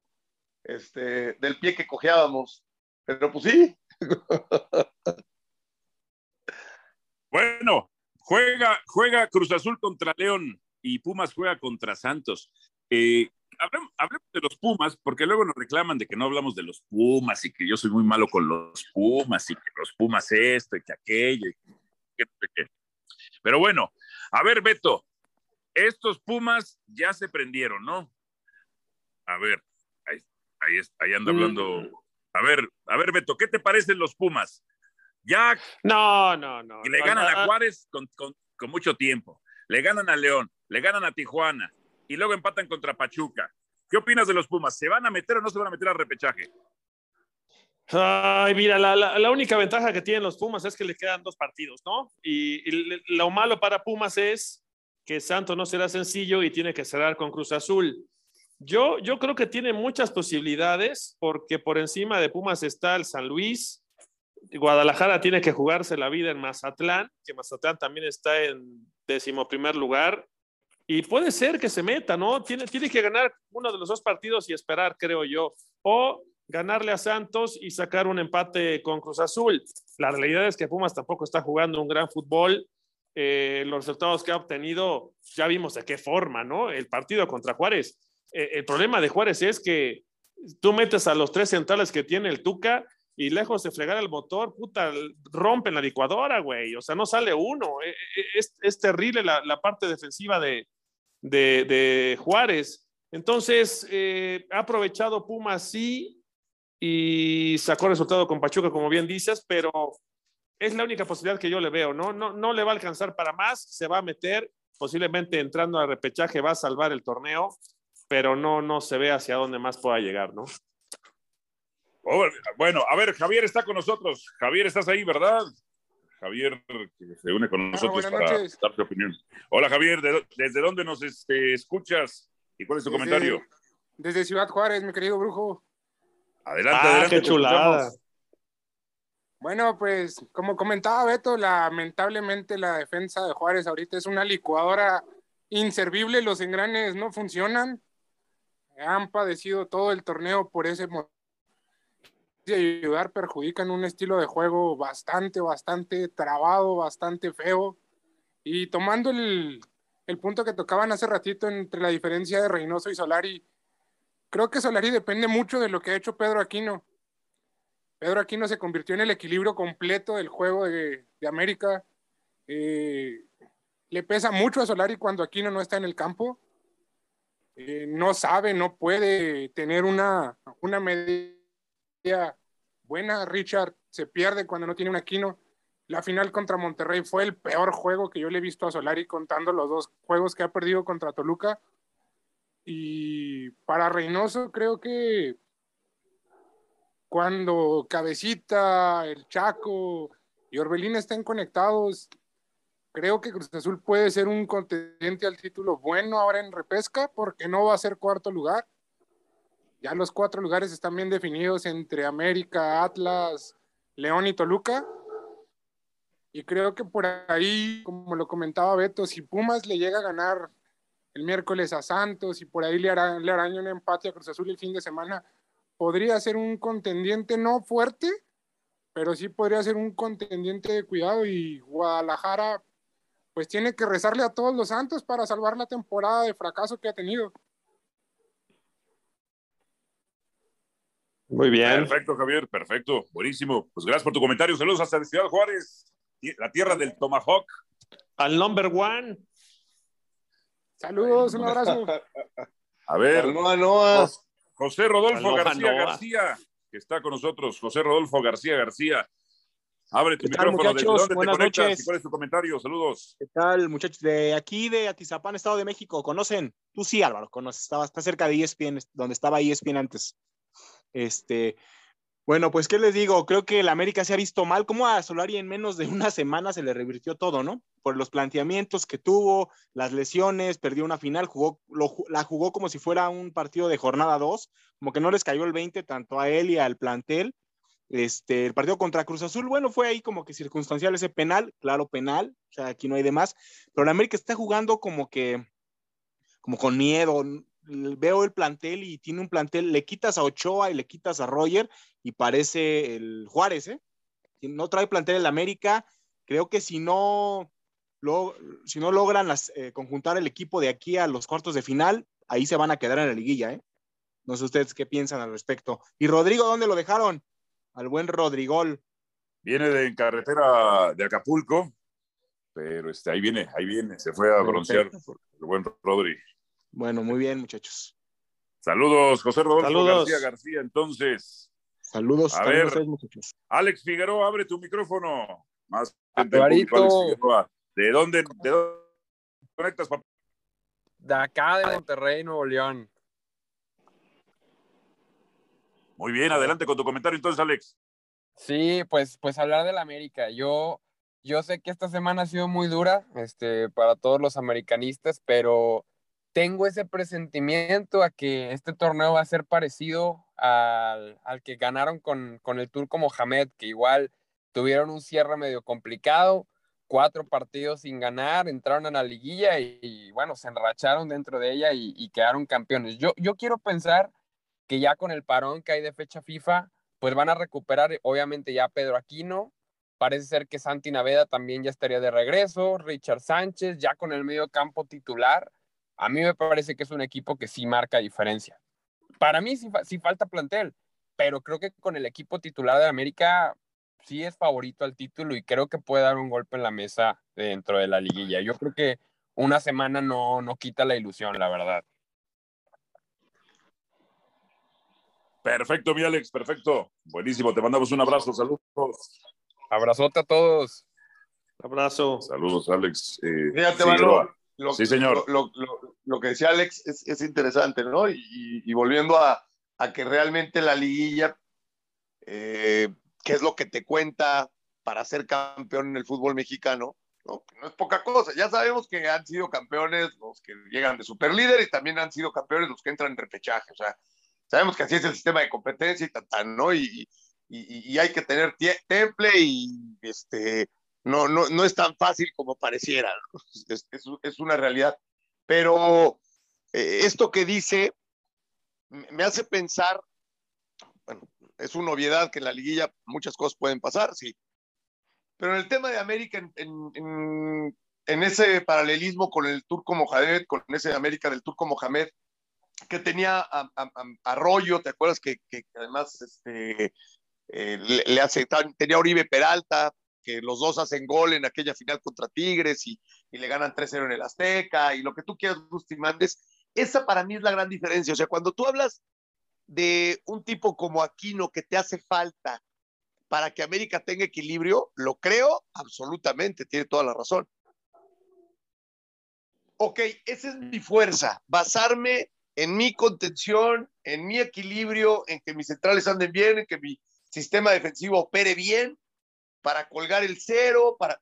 este, del pie que cojeábamos. Pero pues sí. Bueno, juega, juega Cruz Azul contra León y Pumas juega contra Santos. Eh, hablemos, de los Pumas, porque luego nos reclaman de que no hablamos de los Pumas y que yo soy muy malo con los Pumas y que los Pumas esto y que aquello. Y que, que. Pero bueno, a ver, Beto, estos Pumas ya se prendieron, ¿no? A ver, ahí, ahí, ahí anda hablando. A ver, a ver, Beto, ¿qué te parecen los Pumas? Ya. No, no, no. Y le no, ganan no, a Juárez con, con, con, mucho tiempo. Le ganan a León, le ganan a Tijuana y luego empatan contra Pachuca. ¿Qué opinas de los Pumas? ¿Se van a meter o no se van a meter al repechaje? Ay, mira, la, la, la, única ventaja que tienen los Pumas es que le quedan dos partidos, ¿no? Y, y, lo malo para Pumas es que Santos no será sencillo y tiene que cerrar con Cruz Azul. Yo, yo creo que tiene muchas posibilidades porque por encima de Pumas está el San Luis, Guadalajara tiene que jugarse la vida en Mazatlán, que Mazatlán también está en décimo primer lugar. Y puede ser que se meta, ¿no? Tiene, tiene que ganar uno de los dos partidos y esperar, creo yo. O ganarle a Santos y sacar un empate con Cruz Azul. La realidad es que Pumas tampoco está jugando un gran fútbol. Eh, los resultados que ha obtenido, ya vimos de qué forma, ¿no? El partido contra Juárez. Eh, el problema de Juárez es que tú metes a los tres centrales que tiene el Tuca y lejos de fregar el motor, puta, rompen la licuadora, güey. O sea, no sale uno. Es, es terrible la, parte defensiva de, de, Juárez. Entonces, eh, ha aprovechado Pumas, sí, y sacó resultado con Pachuca, como bien dices, pero es la única posibilidad que yo le veo, ¿no? No, no le va a alcanzar para más, se va a meter, posiblemente entrando al repechaje va a salvar el torneo, pero no, no se ve hacia dónde más pueda llegar, ¿no? Bueno, a ver, Javier está con nosotros. Javier, estás ahí, ¿verdad? Javier que se une con nosotros ah, para noches. dar tu opinión. Hola, Javier, ¿de, ¿desde dónde nos este, escuchas? ¿Y cuál es tu desde, comentario? Desde Ciudad Juárez, mi querido brujo. Adelante, ah, adelante. Qué chulada. Bueno, pues como comentaba Beto, lamentablemente la defensa de Juárez ahorita es una licuadora inservible, los engranes no funcionan. Han padecido todo el torneo por ese motivo de ayudar perjudican un estilo de juego bastante, bastante trabado, bastante feo. Y tomando el, el, punto que tocaban hace ratito entre la diferencia de Reynoso y Solari, creo que Solari depende mucho de lo que ha hecho Pedro Aquino. Pedro Aquino se convirtió en el equilibrio completo del juego de, de América. Eh, le pesa mucho a Solari cuando Aquino no está en el campo. Eh, no sabe, no puede tener una, una medida buena. Richard se pierde cuando no tiene un Aquino. La final contra Monterrey fue el peor juego que yo le he visto a Solari contando los dos juegos que ha perdido contra Toluca. Y para Reynoso creo que cuando Cabecita, el Chaco y Orbelín estén conectados, creo que Cruz Azul puede ser un contendiente al título bueno ahora en repesca porque no va a ser cuarto lugar ya los cuatro lugares están bien definidos entre América, Atlas, León y Toluca. Y creo que por ahí, como lo comentaba Beto, si Pumas le llega a ganar el miércoles a Santos y por ahí le, hará, le araña un empate a Cruz Azul el fin de semana, podría ser un contendiente no fuerte, pero sí podría ser un contendiente de cuidado y Guadalajara pues tiene que rezarle a todos los santos para salvar la temporada de fracaso que ha tenido. Muy bien. Perfecto, Javier, perfecto, buenísimo. Pues gracias por tu comentario. Saludos hasta Ciudad Juárez, la tierra del Tomahawk. Al number one. Saludos, un abrazo. A ver, Noa, Noa. José Rodolfo Aloha, García. García, que está con nosotros. José Rodolfo García García. Abre tu ¿Qué tal, micrófono. ¿Desde muchachos? dónde te Buenas conectas? noches. ¿Y ¿Cuál es tu comentario? Saludos. ¿Qué tal, muchachos? De aquí, de Atizapán, Estado de México, ¿conocen? Tú sí, Álvaro, conoces. Estaba, está cerca de ESPN, donde estaba ESPN antes. Este, bueno, pues, ¿qué les digo? Creo que el América se ha visto mal. Como a Solari en menos de una semana se le revirtió todo, ¿no? Por los planteamientos que tuvo, las lesiones, perdió una final, jugó, lo, la jugó como si fuera un partido de jornada 2, como que no les cayó el 20 tanto a él y al plantel. Este, el partido contra Cruz Azul, bueno, fue ahí como que circunstancial ese penal, claro, penal, o sea, aquí no hay de más, pero la América está jugando como que, como con miedo, veo el plantel y tiene un plantel, le quitas a Ochoa y le quitas a Roger y parece el Juárez, ¿eh? No trae plantel el América, creo que si no, lo, si no logran eh, conjuntar el equipo de aquí a los cuartos de final, ahí se van a quedar en la liguilla, ¿eh? No sé ustedes qué piensan al respecto. ¿Y Rodrigo dónde lo dejaron? Al buen Rodrigol. Viene de carretera de Acapulco, pero este, ahí viene, ahí viene, se fue a broncear el buen Rodri. Bueno, muy bien, muchachos. Saludos, José Rodolfo Saludos. García García, entonces. Saludos, a ver, muchachos. Alex Figueroa, abre tu micrófono. Más ¿De dónde, de dónde conectas, papá? De acá de Monterrey, Nuevo León. Muy bien, adelante con tu comentario entonces, Alex. Sí, pues, pues hablar del América. Yo, yo sé que esta semana ha sido muy dura este, para todos los americanistas, pero tengo ese presentimiento a que este torneo va a ser parecido al, al que ganaron con, con el Turco Mohamed, que igual tuvieron un cierre medio complicado, cuatro partidos sin ganar, entraron a la liguilla y, bueno, se enracharon dentro de ella y, y, quedaron campeones. Yo, yo quiero pensar que ya con el parón que hay de fecha FIFA, pues van a recuperar obviamente ya Pedro Aquino, parece ser que Santi Naveda también ya estaría de regreso, Richard Sánchez ya con el medio campo titular, a mí me parece que es un equipo que sí marca diferencia. Para mí sí, sí falta plantel, pero creo que con el equipo titular de América sí es favorito al título y creo que puede dar un golpe en la mesa dentro de la liguilla. Yo creo que una semana no, no quita la ilusión, la verdad. Perfecto, mi Alex, perfecto. Buenísimo, te mandamos un abrazo, saludos. Abrazote a todos. Abrazo. Saludos, Alex. Eh, Fíjate, lo, sí, señor. Lo, lo, que decía Alex es, es interesante, ¿no? Y, y volviendo a, a, que realmente la liguilla, eh, ¿qué es lo que te cuenta para ser campeón en el fútbol mexicano? ¿no? no es poca cosa. Ya sabemos que han sido campeones los que llegan de superlíder y también han sido campeones los que entran en repechaje. O sea, Sabemos que así es el sistema de competencia y tal, ¿no? Y, y, y, hay que tener temple y este, no, no, no es tan fácil como pareciera, ¿no? es, es, es, una realidad. Pero eh, esto que dice me hace pensar, bueno, es una obviedad que en la liguilla muchas cosas pueden pasar, sí. Pero en el tema de América, en, en, en ese paralelismo con el turco Mohamed, con ese América del turco Mohamed, que tenía a, a, a Arroyo, ¿te acuerdas que, que además este, eh, le, le, tenía Oribe Peralta, que los dos hacen gol en aquella final contra Tigres y, y le ganan 3-0 en el Azteca y lo que tú quieras, Gusti Mandes, esa para mí es la gran diferencia. O sea, cuando tú hablas de un tipo como Aquino que te hace falta para que América tenga equilibrio, lo creo absolutamente, tiene toda la razón. Ok, esa es mi fuerza, basarme en mi contención, en mi equilibrio, en que mis centrales anden bien, en que mi sistema defensivo opere bien, para colgar el cero, para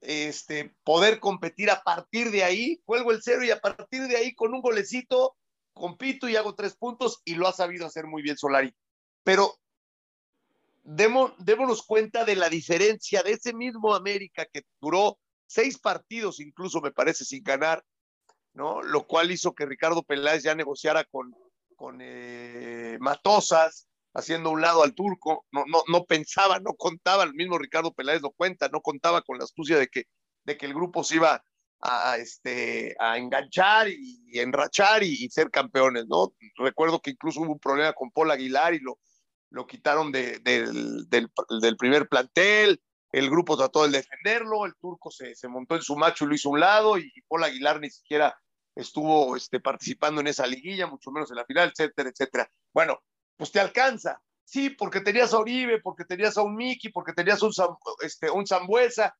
este, poder competir a partir de ahí, cuelgo el cero y a partir de ahí con un golecito compito y hago tres puntos y lo ha sabido hacer muy bien Solari. Pero demo, démonos cuenta de la diferencia de ese mismo América que duró seis partidos incluso me parece sin ganar ¿no? Lo cual hizo que Ricardo Peláez ya negociara con, con eh, Matosas, haciendo un lado al turco, no, no, no pensaba, no contaba, el mismo Ricardo Peláez lo cuenta, no contaba con la astucia de que, de que el grupo se iba a, este, a enganchar y, enrachar y, ser campeones, ¿no? Recuerdo que incluso hubo un problema con Paul Aguilar y lo, lo quitaron de, de, del, del, primer plantel, el grupo trató de defenderlo, el turco se, se, montó en su macho y lo hizo un lado y Paul Aguilar ni siquiera estuvo este, participando en esa liguilla, mucho menos en la final, etcétera, etcétera. Bueno, pues te alcanza. Sí, porque tenías a Oribe, porque tenías a un Miki, porque tenías un, este, un Zambuesa.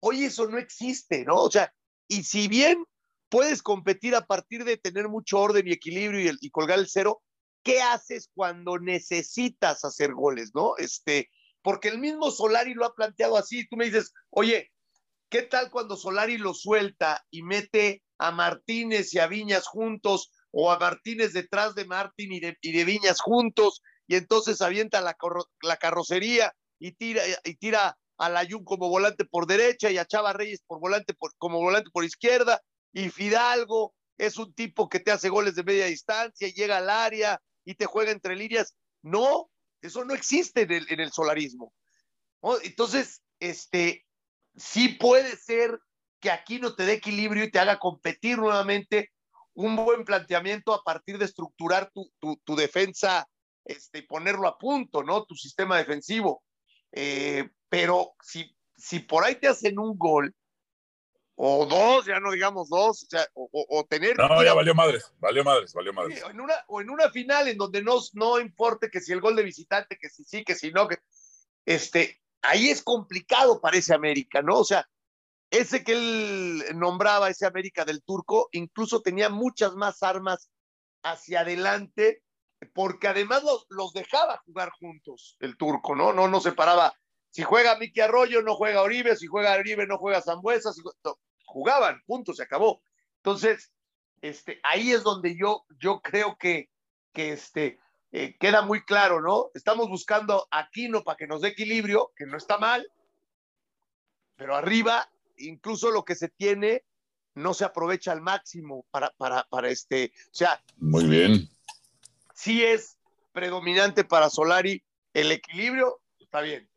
Hoy eso no existe, ¿no? O sea, y si bien puedes competir a partir de tener mucho orden y equilibrio y, y colgar el cero, ¿qué haces cuando necesitas hacer goles, no? Este, porque el mismo Solari lo ha planteado así. Tú me dices, oye, ¿qué tal cuando Solari lo suelta y mete a Martínez y a Viñas juntos o a Martínez detrás de Martín y de, Viñas juntos y entonces avienta la, carrocería y tira, y tira a Layún como volante por derecha y a Chava Reyes por volante como volante por izquierda y Fidalgo es un tipo que te hace goles de media distancia y llega al área y te juega entre líneas. No, eso no existe en el, en el solarismo. Entonces, este, sí puede ser que aquí no te dé equilibrio y te haga competir nuevamente un buen planteamiento a partir de estructurar tu, tu, tu defensa este, y ponerlo a punto, ¿no? Tu sistema defensivo. Eh, pero si, si por ahí te hacen un gol, o dos, ya no digamos dos, o, sea, o, o, tener... No, ya valió madres, valió madres, valió madres. En, una, o en una final en donde no, no importe que si el gol de visitante, que si sí, que si no, que este, ahí es complicado para ese América, ¿no? O sea, ese que él nombraba, ese América del Turco, incluso tenía muchas más armas hacia adelante, porque además los, los dejaba jugar juntos, el Turco, ¿no? No, no separaba. Si juega Miki Arroyo, no juega Oribe, si juega Oribe, no juega Zambuesa, si, no, jugaban, punto, se acabó. Entonces, este, ahí es donde yo, yo creo que, que este, eh, queda muy claro, ¿no? Estamos buscando a Aquino para que nos dé equilibrio, que no está mal, pero arriba, incluso lo que se tiene no se aprovecha al máximo para, para, para este, o sea. Muy bien. Sí es predominante para Solari el equilibrio, está bien.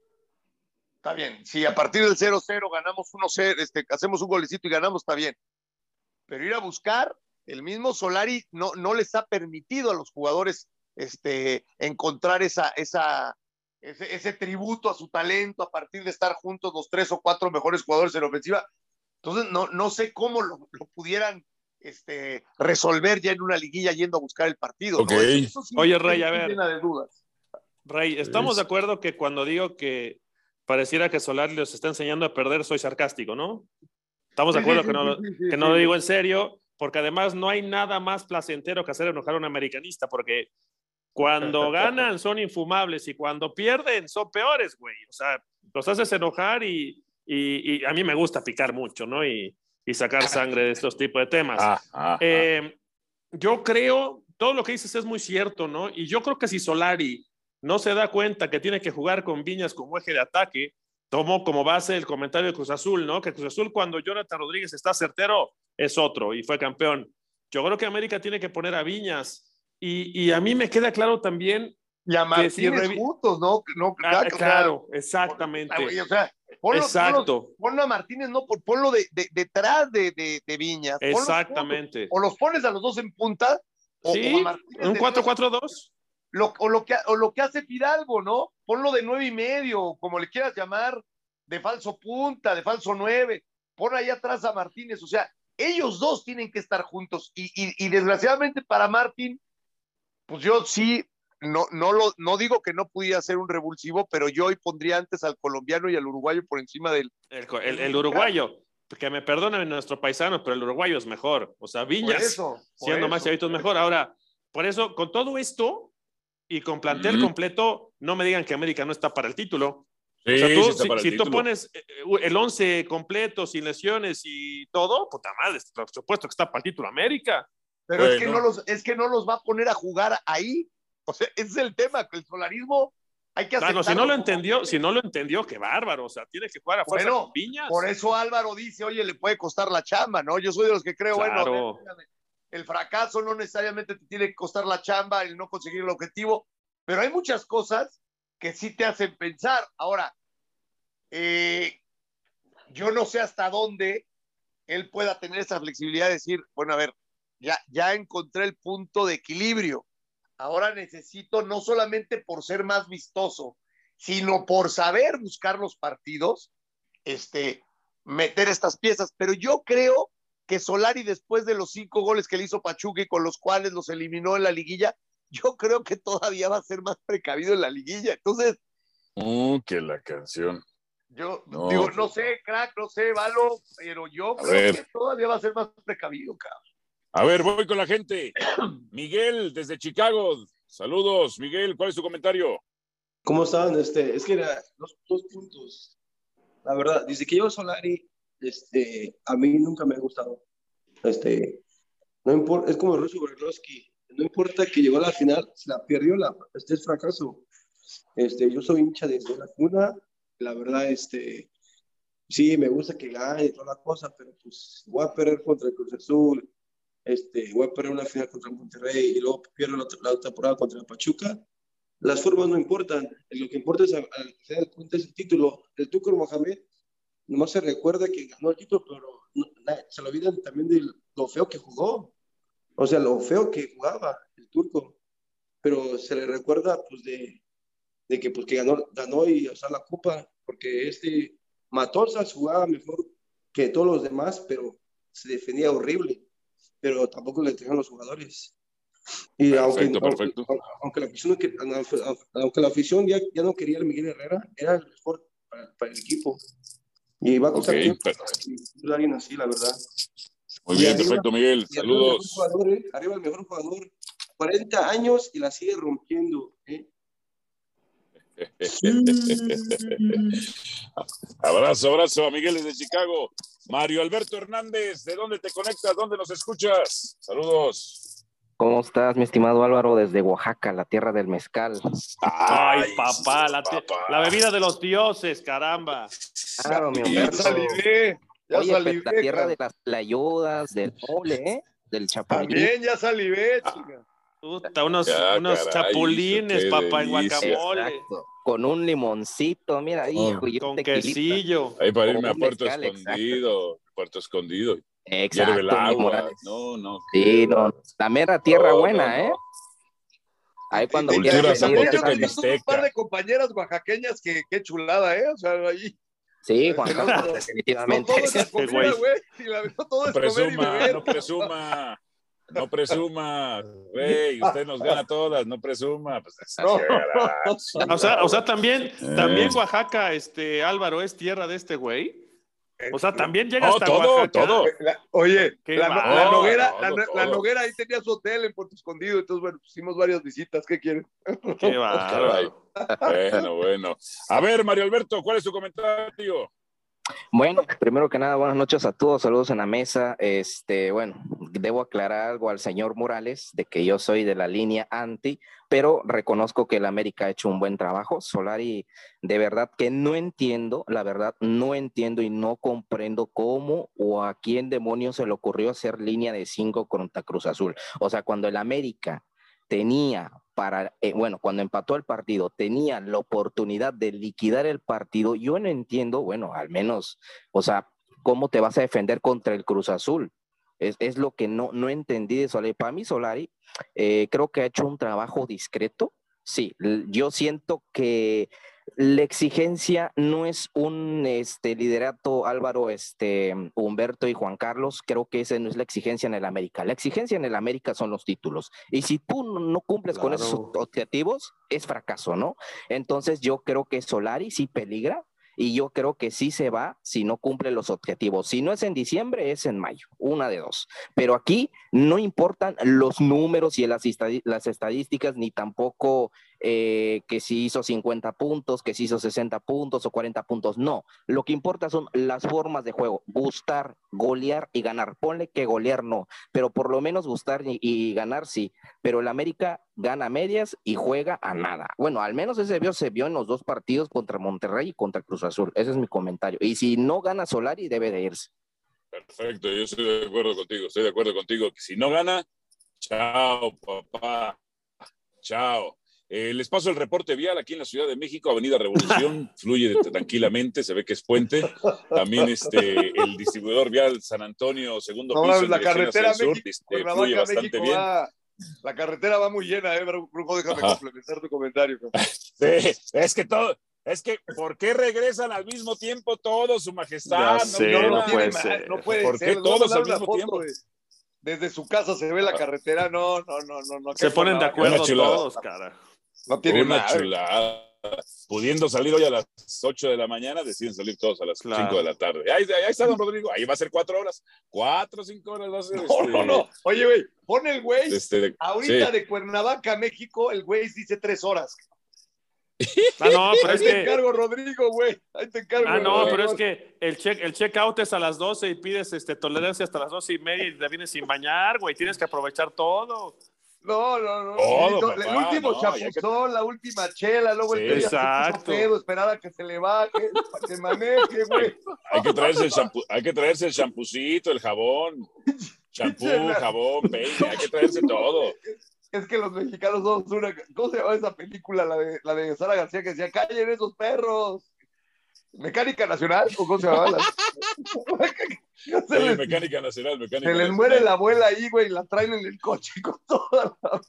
Está bien. Si a partir del 0-0 ganamos 1-0, este, hacemos un golecito y ganamos, está bien. Pero ir a buscar, el mismo Solari no, no les ha permitido a los jugadores este, encontrar esa, esa, ese, ese, tributo a su talento a partir de estar juntos los tres o cuatro mejores jugadores en la ofensiva. Entonces, no, no sé cómo lo, lo pudieran este, resolver ya en una liguilla yendo a buscar el partido. Okay. ¿no? Eso, eso sí Oye, Rey, a ver. De dudas. Rey, ¿estamos de acuerdo que cuando digo que pareciera que Solari les está enseñando a perder, soy sarcástico, ¿no? Estamos de acuerdo Sí, que sí, no, sí, sí, que no lo digo en serio, porque además no hay nada más placentero que hacer enojar a un americanista, porque cuando ganan son infumables y cuando pierden son peores, güey. O sea, los haces enojar y, y, y a mí me gusta picar mucho, ¿no? Y, y sacar sangre de estos tipos de temas. Ah, ah, Eh, yo creo, todo lo que dices es muy cierto, ¿no? Y yo creo que si Solari no se da cuenta que tiene que jugar con Viñas como eje de ataque, tomó como base el comentario de Cruz Azul, ¿no? Que Cruz Azul cuando Jonathan Rodríguez está certero es otro y fue campeón. Yo creo que América tiene que poner a Viñas y, y a mí me queda claro también Y a que si Martínez revi- juntos, ¿no? no Ah, o sea, claro, exactamente. o sea, ponlo, Exacto. Ponlo, ponlo a Martínez, no, ponlo de, de- detrás de, de, de Viñas. Exactamente. O los pones a los dos en punta. O, Sí, o a Martínez un de- 4-4-2. Lo, o, lo que, o lo que hace Fidalgo, ¿no? Ponlo de nueve y medio, como le quieras llamar, de falso punta, de falso nueve. Pon ahí atrás a Martínez. O sea, ellos dos tienen que estar juntos. Y, y, y desgraciadamente para Martín, pues yo sí, no, no, lo, no digo que no pudiera ser un revulsivo, pero yo hoy pondría antes al colombiano y al uruguayo por encima del. El, el- el uruguayo, que me perdonen nuestro paisano, pero el uruguayo es mejor. O sea, Por Viñas, eso, por siendo eso. más chavito, es mejor. Ahora, por eso, con todo esto y con plantel Ujú. completo, no me digan que América no está para el título. Sí, o sea, tú, sí si, si tú pones eh, el 11 completo, sin lesiones y todo, puta madre, por supuesto que está para el título América. Pero es, que no los, es que no los va a poner a jugar ahí. O sea, ese es el tema, que el solarismo hay que Claro, si no lo entendió, si no lo entendió, qué bárbaro. O sea, tiene que jugar a fuerza Bueno, con Viñas. Por eso Álvaro dice, oye, le puede costar la chamba, ¿no? Yo soy de los que creo, bueno, el fracaso no necesariamente te tiene que costar la chamba, el no conseguir el objetivo, pero hay muchas cosas que sí te hacen pensar. Ahora, eh, yo no sé hasta dónde él pueda tener esa flexibilidad de decir, bueno, a ver, ya, ya encontré el punto de equilibrio. Ahora necesito, no solamente por ser más vistoso, sino por saber buscar los partidos, este, meter estas piezas. Pero yo creo que Solari, después de los cinco goles que le hizo Pachuca y con los cuales los eliminó en la liguilla, yo creo que todavía va a ser más precavido en la liguilla. Entonces, Uh, que la canción. yo No. digo, no sé, crack, no sé, Valo, pero yo A creo ver. que todavía va a ser más precavido, cabrón. A ver, voy con la gente. Miguel, desde Chicago. Saludos, Miguel. ¿Cuál es tu comentario? ¿Cómo están? Este, es que era dos, dos puntos. La verdad, desde que yo Solari, este, a mí nunca me ha gustado. Este, no importa, es como Russo Brailovsky. no importa que llegó a la final, si la perdió, la, este es fracaso. Este, yo soy hincha desde la cuna, la verdad, este, sí, me gusta que gane toda la cosa, pero pues voy a perder contra el Cruz Azul, este, voy a perder una final contra Monterrey y luego pierdo la, la temporada contra Pachuca. Las formas no importan, lo que importa es al al final cuentas el título. El Tucur Mohamed nomás se recuerda que ganó el título, pero no- se lo olvidan también de lo feo que jugó. O sea, lo feo que jugaba el turco. Pero se le recuerda, pues, de, de que, pues, que ganó, ganó y, o sea, la copa, porque este Matosas jugaba mejor que todos los demás, pero se defendía horrible. Pero tampoco le tenían los jugadores. Y aunque, Perfecto, perfecto. aunque, aunque la afición, que- aunque la afición ya, ya no quería al Miguel Herrera, era el mejor para, para el equipo. Y va a costar Ok, tiempo perfecto. para alguien así, la verdad. Muy Y bien, arriba- perfecto, Miguel. Y arriba el mejor Saludos. jugador, ¿eh? Arriba el mejor jugador. 40 años y la sigue rompiendo. ¿eh? Abrazo, abrazo a Miguel desde Chicago. Mario Alberto Hernández, ¿de dónde te conectas? ¿Dónde nos escuchas? Saludos. ¿Cómo estás, mi estimado Álvaro, desde Oaxaca, la tierra del mezcal? Ay, papá, la, te- papá. la bebida de los dioses, caramba. Claro, mi Ya salivé, ya Oye, pues, salivé. la tierra de las playudas, del mole, ¿eh? Del chapulín. También ya salivé, chica. Puta, unos, Ya, unos caray, chapulines, papá, en delicia. guacamole, Exacto. Con un limoncito, mira, hijo, y con quesillo. Ahí para irme a Puerto mezcal, exacto. Escondido. Puerto Escondido. Exacto, el agua. No, no. Sí, no, la mera tierra No, buena, no, no. ¿eh? Ahí cuando Y- y- Cultura quieras y- yo zapoteca y tengo un par de compañeras oaxaqueñas que qué chulada, ¿eh? O sea, ahí. Sí, Juan Carlos, No definitivamente. todo es la comida, güey. güey. Y la no todo No es comer y presuma, beber. no presuma. No presuma, güey, usted nos gana todas, no presuma. Pues, No. O sea, o sea, también, también Oaxaca, este, Álvaro, es tierra de este güey. O sea, también llega No, hasta todo, Oaxaca. todo. La- oye, la, la Noguera, Todo, la, todo. la Noguera ahí tenía su hotel en Puerto Escondido, entonces, bueno, hicimos varias visitas. ¿Qué quieren? Qué. Bueno, bueno. A ver, Mario Alberto, ¿cuál es su comentario? Bueno, primero que nada, buenas noches a todos, saludos en la mesa. Este, bueno, debo aclarar algo al señor Morales de que yo soy de la línea anti, pero reconozco que el América ha hecho un buen trabajo. Solari, de verdad que no entiendo, la verdad, no entiendo y no comprendo cómo o a quién demonios se le ocurrió hacer línea de cinco contra Cruz Azul. O sea, cuando el América tenía para, eh, bueno, cuando empató el partido, tenía la oportunidad de liquidar el partido, yo no entiendo, bueno, al menos, o sea, ¿cómo te vas a defender contra el Cruz Azul? Es, es lo que no, no entendí de Solari. Para mí, Solari, eh, creo que ha hecho un trabajo discreto. Sí, yo siento que la exigencia no es un este, liderato, Álvaro, este, Humberto y Juan Carlos. Creo que esa no es la exigencia en el América. La exigencia en el América son los títulos. Y si tú no- cumples con esos objetivos, es fracaso, ¿no? Entonces yo creo que Solari sí peligra y yo creo que sí se va si no cumple los objetivos. Si no es en diciembre, es en mayo, una de dos. Pero aquí no importan los números y las estadísticas, ni tampoco eh, que si hizo 50 puntos, que si hizo 60 puntos o 40 puntos. No, lo que importa son las formas de juego, gustar, golear y ganar. Ponle que golear no, pero por lo menos gustar y, ganar sí. Pero el América gana medias y juega a nada. Bueno, al menos ese vio, se vio en los dos partidos contra Monterrey y contra Cruz Azul. Ese es mi comentario. Y si no gana Solari, debe de irse. Perfecto, yo estoy de acuerdo contigo, estoy de acuerdo contigo. Si no gana, chao, papá. Chao. Eh, les paso el reporte vial aquí en la Ciudad de México, Avenida Revolución, fluye tranquilamente, se ve que es puente. También este, el distribuidor vial San Antonio, segundo No, piso, la carretera sur, México, este, fluye bastante México bien. va. La carretera va muy llena, ¿eh? Brujo, déjame Ajá. complementar tu comentario. Sí, es que todo, es que, ¿por qué regresan al mismo tiempo todos, su majestad? Ya sé, no, no no, puede tiene ser. no puede ¿Por qué ser. Todos al mismo foto tiempo? de- desde su casa se ve la carretera. No, no, no, no. no Se ponen de acuerdo todos, cara. No tiene Una madre. chulada. Pudiendo salir hoy a las 8 de la mañana, deciden salir todos a las Claro. 5 de la tarde. Ahí, ahí está don Rodrigo, ahí va a ser 4 horas. 4 o 5 horas va a ser. No, este, no, no. Oye, güey, pon el güey. este, Ahorita sí. de Cuernavaca, México, el güey dice tres horas. Ah, no, pero Ahí es te que. encargo, Rodrigo, güey. Ahí te encargo. Ah, no, Rodrigo. pero es que el check, el check out es a las 12 y pides este, tolerancia hasta las 12 y media y te vienes sin bañar, güey. Tienes que aprovechar todo. No, no, no. Todo, No, el último no, ya que- chapuzón, la última chela, luego el Sí. puso Exacto. pedo, esperar a que se le baje, para que maneje, güey. Hay que traerse el shampoo, hay que traerse el champucito, el jabón, champú, jabón, peine, hay que traerse todo. Es que los mexicanos somos una. ¿Cómo se llama esa película? La de, la de Sara García que decía: ¡Callen esos perros! ¿Mecánica Nacional? ¿O cómo se llama? La- No se les- mecánica nacional, mecánica se les nacional. muere la abuela ahí, güey, y la traen en el coche con toda la.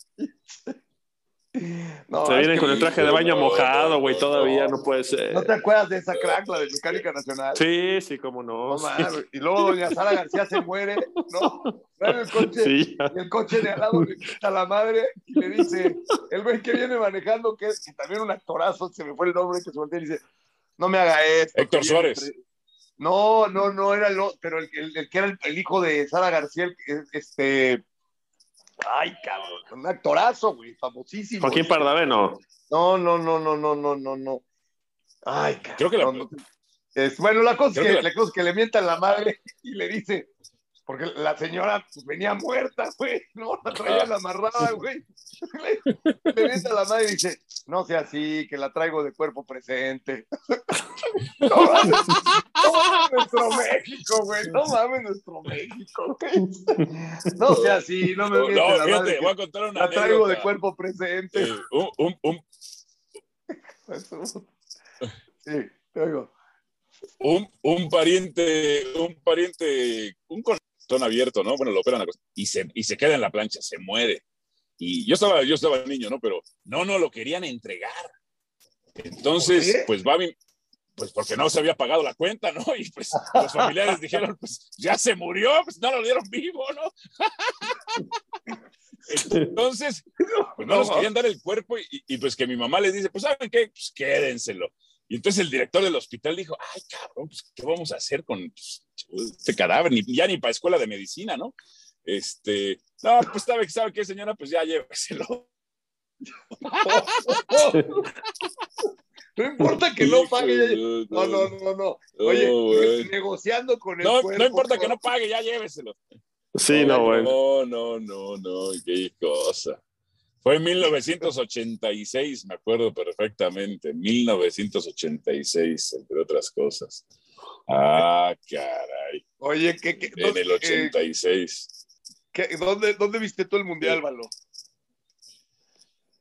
No, Se vienen con el traje de baño no, mojado, güey, no, todavía no. no puede ser. ¿No te acuerdas de esa crack, la de Mecánica Nacional? Sí, sí, cómo no. No sí. mames. Y luego doña Sara García se muere, ¿no? El coche, Sí, y el coche de al lado le quita a la madre y le dice, el güey que viene manejando, que es que también un actorazo, se me fue el nombre que se voltea y dice, no me haga esto. Héctor Suárez. entre-". No, no, no era el, o- pero el, el- el que era el, hijo de Sara García, este, ay, cabrón, un actorazo, güey, famosísimo. Joaquín Pardaveno. No, no, no, no, no, no, no, no. Ay, cabrón. Creo que la- no, es, bueno, la cosa es que, que la- la cosa es que le mientan la madre y le dice, porque la señora pues, venía muerta, güey, no la traían Ah. amarrada, güey. Le, le mienta la madre y dice, no sea así, que la traigo de cuerpo presente. no mames, no mames nuestro México, güey, no mames nuestro México, güey. No sea así, no me No, la fíjate, voy a contar una La traigo de cuerpo presente. Eh, un, un- un- Sí, te oigo. un, un pariente, un pariente, un corazón abierto, ¿no? Bueno, lo operan la cosa, y se, y se queda en la plancha, se muere. Y yo estaba, yo estaba niño, ¿no? Pero no, no lo querían entregar. Entonces, pues va mi, pues porque no se había pagado la cuenta, ¿no? Y pues los familiares dijeron, pues ya se murió, pues no lo dieron vivo, ¿no? Entonces, pues no nos querían dar el cuerpo y, y, pues que mi mamá les dice, pues ¿saben qué? Pues quédenselo. Y entonces el director del hospital dijo, ay, cabrón, pues ¿qué vamos a hacer con pues, este cadáver? Ni, ya ni para escuela de medicina, ¿no? Este, no, pues sabe, sabe qué, señora, pues ya lléveselo. No importa que no pague. ya- No, no, no, no. Oye, negociando con el No, cuerpo, no importa que no pague, ya lléveselo. Sí, no, güey. No, no, no, no, qué cosa. Fue en 1986, me acuerdo perfectamente, 1986, entre otras cosas. Ah, caray, Oye, ¿qué, qué, en el eh, 86. Qué- dónde, ¿dónde viste tú el mundial, Valo?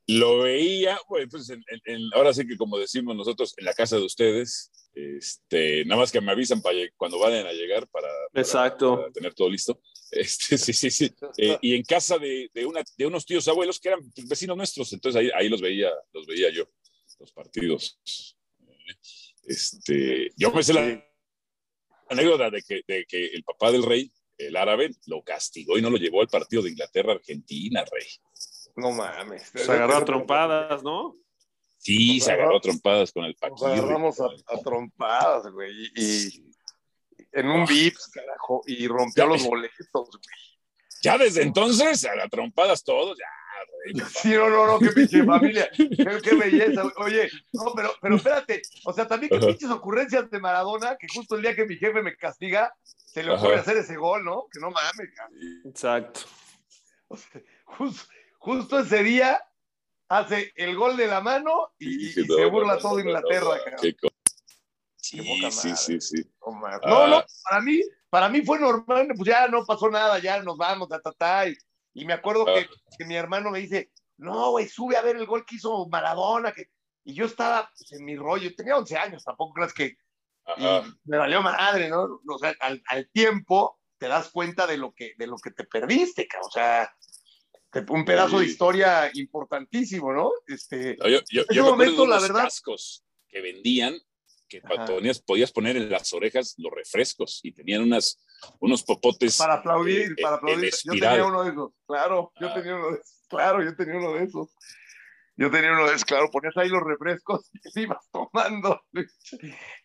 Lo veía, pues, pues, en- en- en- ahora sí que como decimos nosotros, en la casa de ustedes, este, nada más que me avisan para cuando vayan a llegar para, para- Exacto. para tener todo listo. Este, sí, sí, sí. Eh, y en casa de, de, una, de unos tíos abuelos que eran pues, vecinos nuestros, entonces ahí, ahí los veía, los veía yo, los partidos. Este, yo me sé la anécdota de que, de que el papá del rey, el árabe, lo castigó y no lo llevó al partido de Inglaterra-Argentina, rey. No mames. Se agarró a trompadas, ¿no? Sí, Nos se agarró- a trompadas con el Nos Paquirri. agarramos a, a trompadas, güey. Y, y en un VIPs, carajo, y rompió Ya- los boletos, güey. Ya desde entonces, a las trompadas todos, ya, rey. Sí, no, no, no, qué pinche familia. Qué, qué belleza. güey. Oye, no, pero, pero espérate. O sea, también qué pinches ocurrencias de Maradona, que justo el día que mi jefe me castiga, se le ocurre Ajá. hacer ese gol, ¿no? Que no mames, cabrón. Exacto. O sea, jus- justo ese día hace el gol de la mano y, y- y Dije, se burla no, todo no, Inglaterra, qué Sí, sí, sí, sí. No. Ah. no, no, para mí, para mí fue normal, pues ya no pasó nada, ya nos vamos, ta, ta, ta, y, y me acuerdo Ah. que, que mi hermano me dice, no, güey, sube a ver el gol que hizo Maradona, que... y yo estaba pues, en mi rollo, tenía 11 años, tampoco creas que y me valió madre, ¿no? O sea, al, al tiempo te das cuenta de lo que, de lo que te perdiste, cabrón. o sea, un pedazo de historia importantísimo, ¿no? Este, No, yo, yo, ese yo me acuerdo momento, de la verdad- cascos que vendían que ponías, podías poner en las orejas los refrescos y tenían unas, unos popotes. para aplaudir, eh, para en aplaudir. Yo tenía uno de esos, claro, yo Ah. tenía uno de esos, claro, yo tenía uno de esos. Yo tenía uno de esos, claro, ponías ahí los refrescos y te ibas tomando.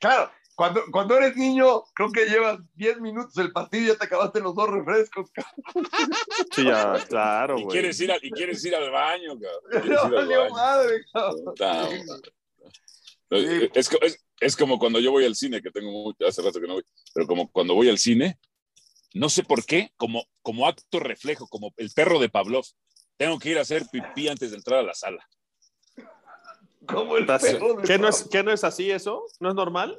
Claro, cuando, cuando eres niño, creo que llevas 10 minutos el partido y ya te acabaste los dos refrescos. cabrón. Sí, ya, claro, y, quieres ir al, y quieres ir al baño, cabrón. No al baño. madre, cabrón. Es- es como cuando yo voy al cine, que tengo mucho, hace rato que no voy, pero como cuando voy al cine, no sé por qué, como, como acto reflejo, como el perro de Pavlov, tengo que ir a hacer pipí antes de entrar a la sala. Como el perro de ¿Qué no, es. ¿Qué no es así eso? ¿No es normal?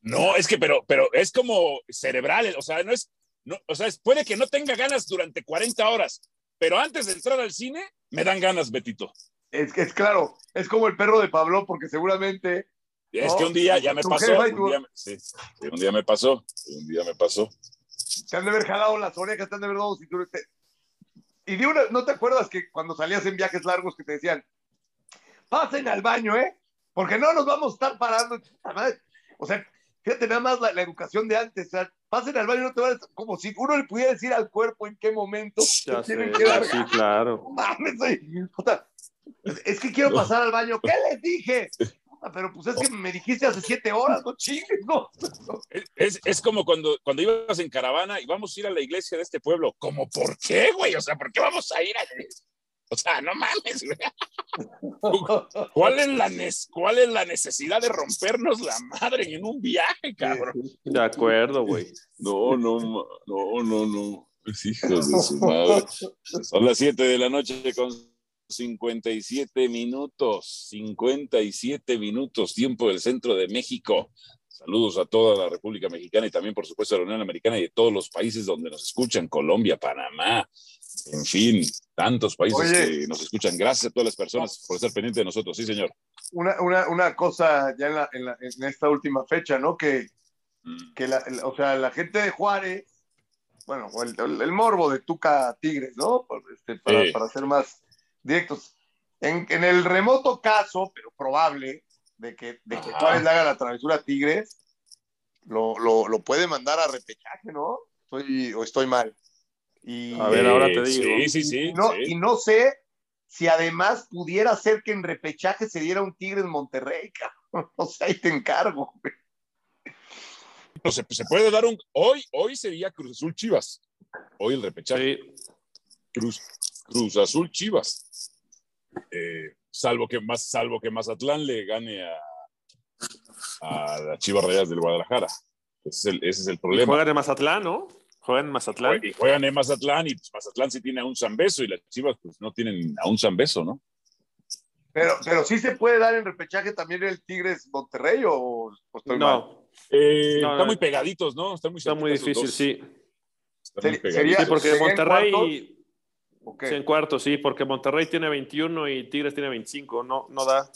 No, es que, pero, pero es como cerebral, o sea, no es, no, o sea, es- puede que no tenga ganas durante 40 horas, pero antes de entrar al cine, me dan ganas, Betito. Es, que es claro, es como el perro de Pablo, porque seguramente Es No, que un día ya me tu pasó, un día, me- sí, un día me pasó, un día me pasó. te han de haber jalado las orejas, te han de haber dado Y de una, ¿no te acuerdas que cuando salías en viajes largos que te decían, pasen al baño, ¿eh? Porque no nos vamos a estar parando. O sea, fíjate nada más la, la educación de antes. O sea, pasen al baño, no te van a- Como si uno le pudiera decir al cuerpo en qué momento Ya se tienen sé, que dar. sí, claro. Es que quiero pasar al baño. ¿Qué les dije? Puta, pero pues es que me dijiste hace siete horas, no chingues, no. Es, es, como cuando, cuando ibas en caravana y vamos a ir a la iglesia de este pueblo. ¿Cómo por qué, güey? O sea, ¿por qué vamos a ir a O sea, no mames, güey. ¿Cuál es, la ¿Cuál es la necesidad de rompernos la madre en un viaje, cabrón? De acuerdo, güey. No, no, no, no, no. Hijos de su madre. Son las 7 de la noche con 57 minutos. 57 minutos, tiempo del centro de México. Saludos a toda la República Mexicana y también, por supuesto, a la Unión Americana y de todos los países donde nos escuchan, Colombia, Panamá, en fin, tantos países Oye. que nos escuchan. Gracias a todas las personas por estar pendientes de nosotros. Sí, señor. Una, una, una cosa ya en, la- en, la- en esta última fecha, ¿no? Que, que la, o sea, la gente de Juárez, bueno, el, el- morbo de Tuca Tigres, ¿no? Este, para, Sí. para ser más directos. En, en el remoto caso, pero probable, de que, de que. Juárez le haga la travesura a Tigres, lo, lo, lo puede mandar a repechaje, ¿no? Estoy, o estoy mal. Y, A ver, ahora te Eh, digo. Sí, sí, sí. y no, sí. y no sé si además pudiera ser que en repechaje se diera un Tigres Monterrey, cabrón. O sea, ahí te encargo. güey. No, se, se puede dar un. Hoy, hoy sería Cruz Azul Chivas. Hoy el repechaje. Sí. Cruz, Cruz Azul Chivas. Eh, salvo, que más, salvo que Mazatlán le gane a, a las Chivas Rayas del Guadalajara. Ese es el, ese es el problema. Juegan en Mazatlán, ¿no? Juegan en Mazatlán. Y juegan en Mazatlán y pues, Mazatlán sí tiene a un Zambeso y las Chivas pues no tienen a un Zambeso, ¿no? Pero, pero sí se puede dar en repechaje también el Tigres Monterrey o, o estoy mal? No, Eh, No, están no. muy pegaditos, ¿no? Están muy, está muy difícil, sí. Están muy Sería- Sí, porque ¿Sería en Monterrey. Cuartos? Sí, en cuarto, sí, porque Monterrey tiene 21 y Tigres tiene 25. No, no da.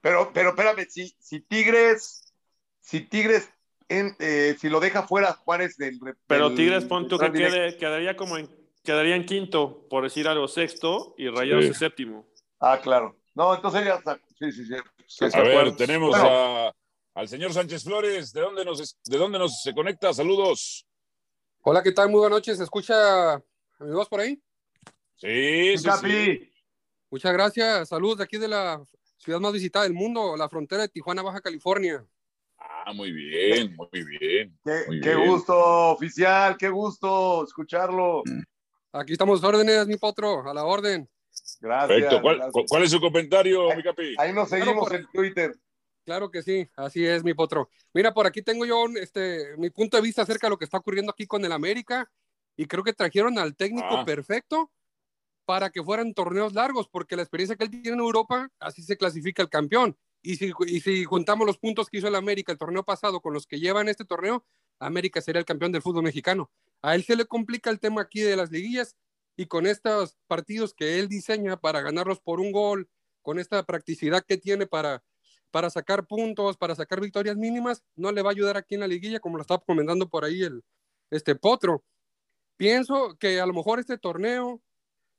Pero, pero espérame, si, si Tigres, si Tigres, en, eh, si lo deja fuera Juárez del. Pero del- Tigres, pon tú que quede, quedaría como en, quedaría en quinto, por decir algo, sexto, y Rayados Sí. en séptimo. Ah, claro. No, entonces ya está. Sí, sí, sí. Sí, A ver, tenemos Bueno, a- al señor Sánchez Flores. ¿De dónde, nos, ¿De dónde nos se conecta? Saludos. Hola, ¿qué tal? Muy buenas noches. ¿Se escucha mi voz por ahí? Sí, sí, Capi, sí. Muchas gracias. Saludos de aquí de la ciudad más visitada del mundo, la frontera de Tijuana, Baja California. Ah, muy bien, muy bien. Qué, Muy qué bien. gusto, oficial, qué gusto escucharlo. Aquí estamos a órdenes, mi potro, a la orden. Gracias. Perfecto. ¿Cuál, gracias. cuál es su comentario, mi capi? Ahí nos Claro, seguimos por- en Twitter. Claro que sí, así es, mi potro. Mira, por aquí tengo yo un, este, mi punto de vista acerca de lo que está ocurriendo aquí con el América y creo que trajeron al técnico Ah. perfecto para que fueran torneos largos, porque la experiencia que él tiene en Europa, así se clasifica el campeón. Y si, y si juntamos los puntos que hizo el América el torneo pasado con los que llevan este torneo, América sería el campeón del fútbol mexicano. A él se le complica el tema aquí de las liguillas y con estos partidos que él diseña para ganarlos por un gol, con esta practicidad que tiene para, para sacar puntos, para sacar victorias mínimas, no le va a ayudar aquí en la liguilla, como lo estaba comentando por ahí el este Potro. Pienso que a lo mejor este torneo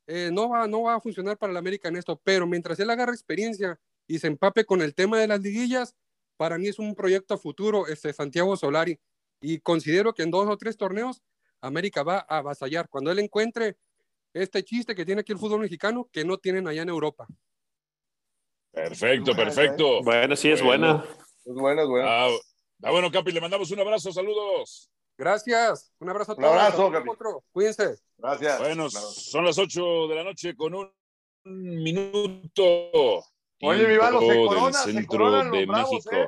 eh, no, va, no va a funcionar para el América en esto, pero mientras él agarre experiencia y se empape con el tema de las liguillas, para mí es un proyecto a futuro, este Santiago Solari, y considero que en dos o tres torneos América va a avasallar. Cuando él encuentre este chiste que tiene aquí el fútbol mexicano, que no tienen allá en Europa. Perfecto, perfecto. Bueno, sí, es Bueno. buena. Es bueno, es bueno. Ah, ah, bueno, Capi, le mandamos un abrazo, saludos. Gracias, un abrazo a Un todos. abrazo, Saludos, Gaby. Potro. Cuídense. Gracias. Bueno, son las 8 de la noche con un minuto. Oye, mi Valo, se corona, del se centro coronan los de bravos, México. ¿eh?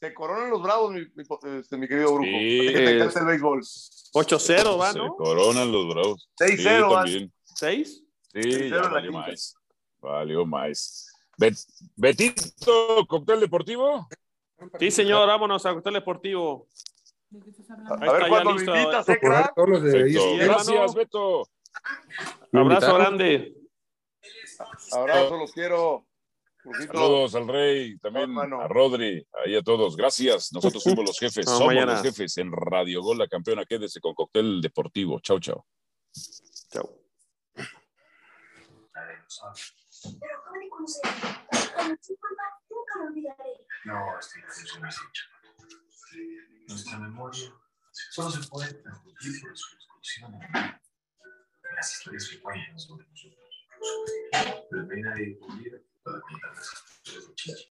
Se coronan los bravos, mi, mi- este, mi querido Brujo. Sí. Que te encanta el béisbol. 8-0, va, Se ¿no? coronan los bravos. 6-0 Sí. ¿Seis? Sí, Tercero ya en la valió quinta. más. Valió más. Bet- Betito, cóctel deportivo. Sí, señor, vámonos a Hotel Deportivo. A ver cuándo me invitas, eh, crack. Gracias, Beto. ¿Me Abrazo grande. Abrazo, los quiero. Brujito. Saludos al Rey, también Hermano. a Rodri, ahí a todos. Gracias. Nosotros fuimos los jefes. Somos mañana. los jefes en Radio Gol, la campeona. Quédese con cóctel deportivo. Chau, chau. Chao. Pero ¿cómo le conocí? Por mar, nunca lo olvidaré. No, este no funciona así, chaval nuestra memoria. Solo se puede transmitir por su exclusión las historias que cuentan sobre nosotros. Pero no hay nadie que pudiera para contar las historias de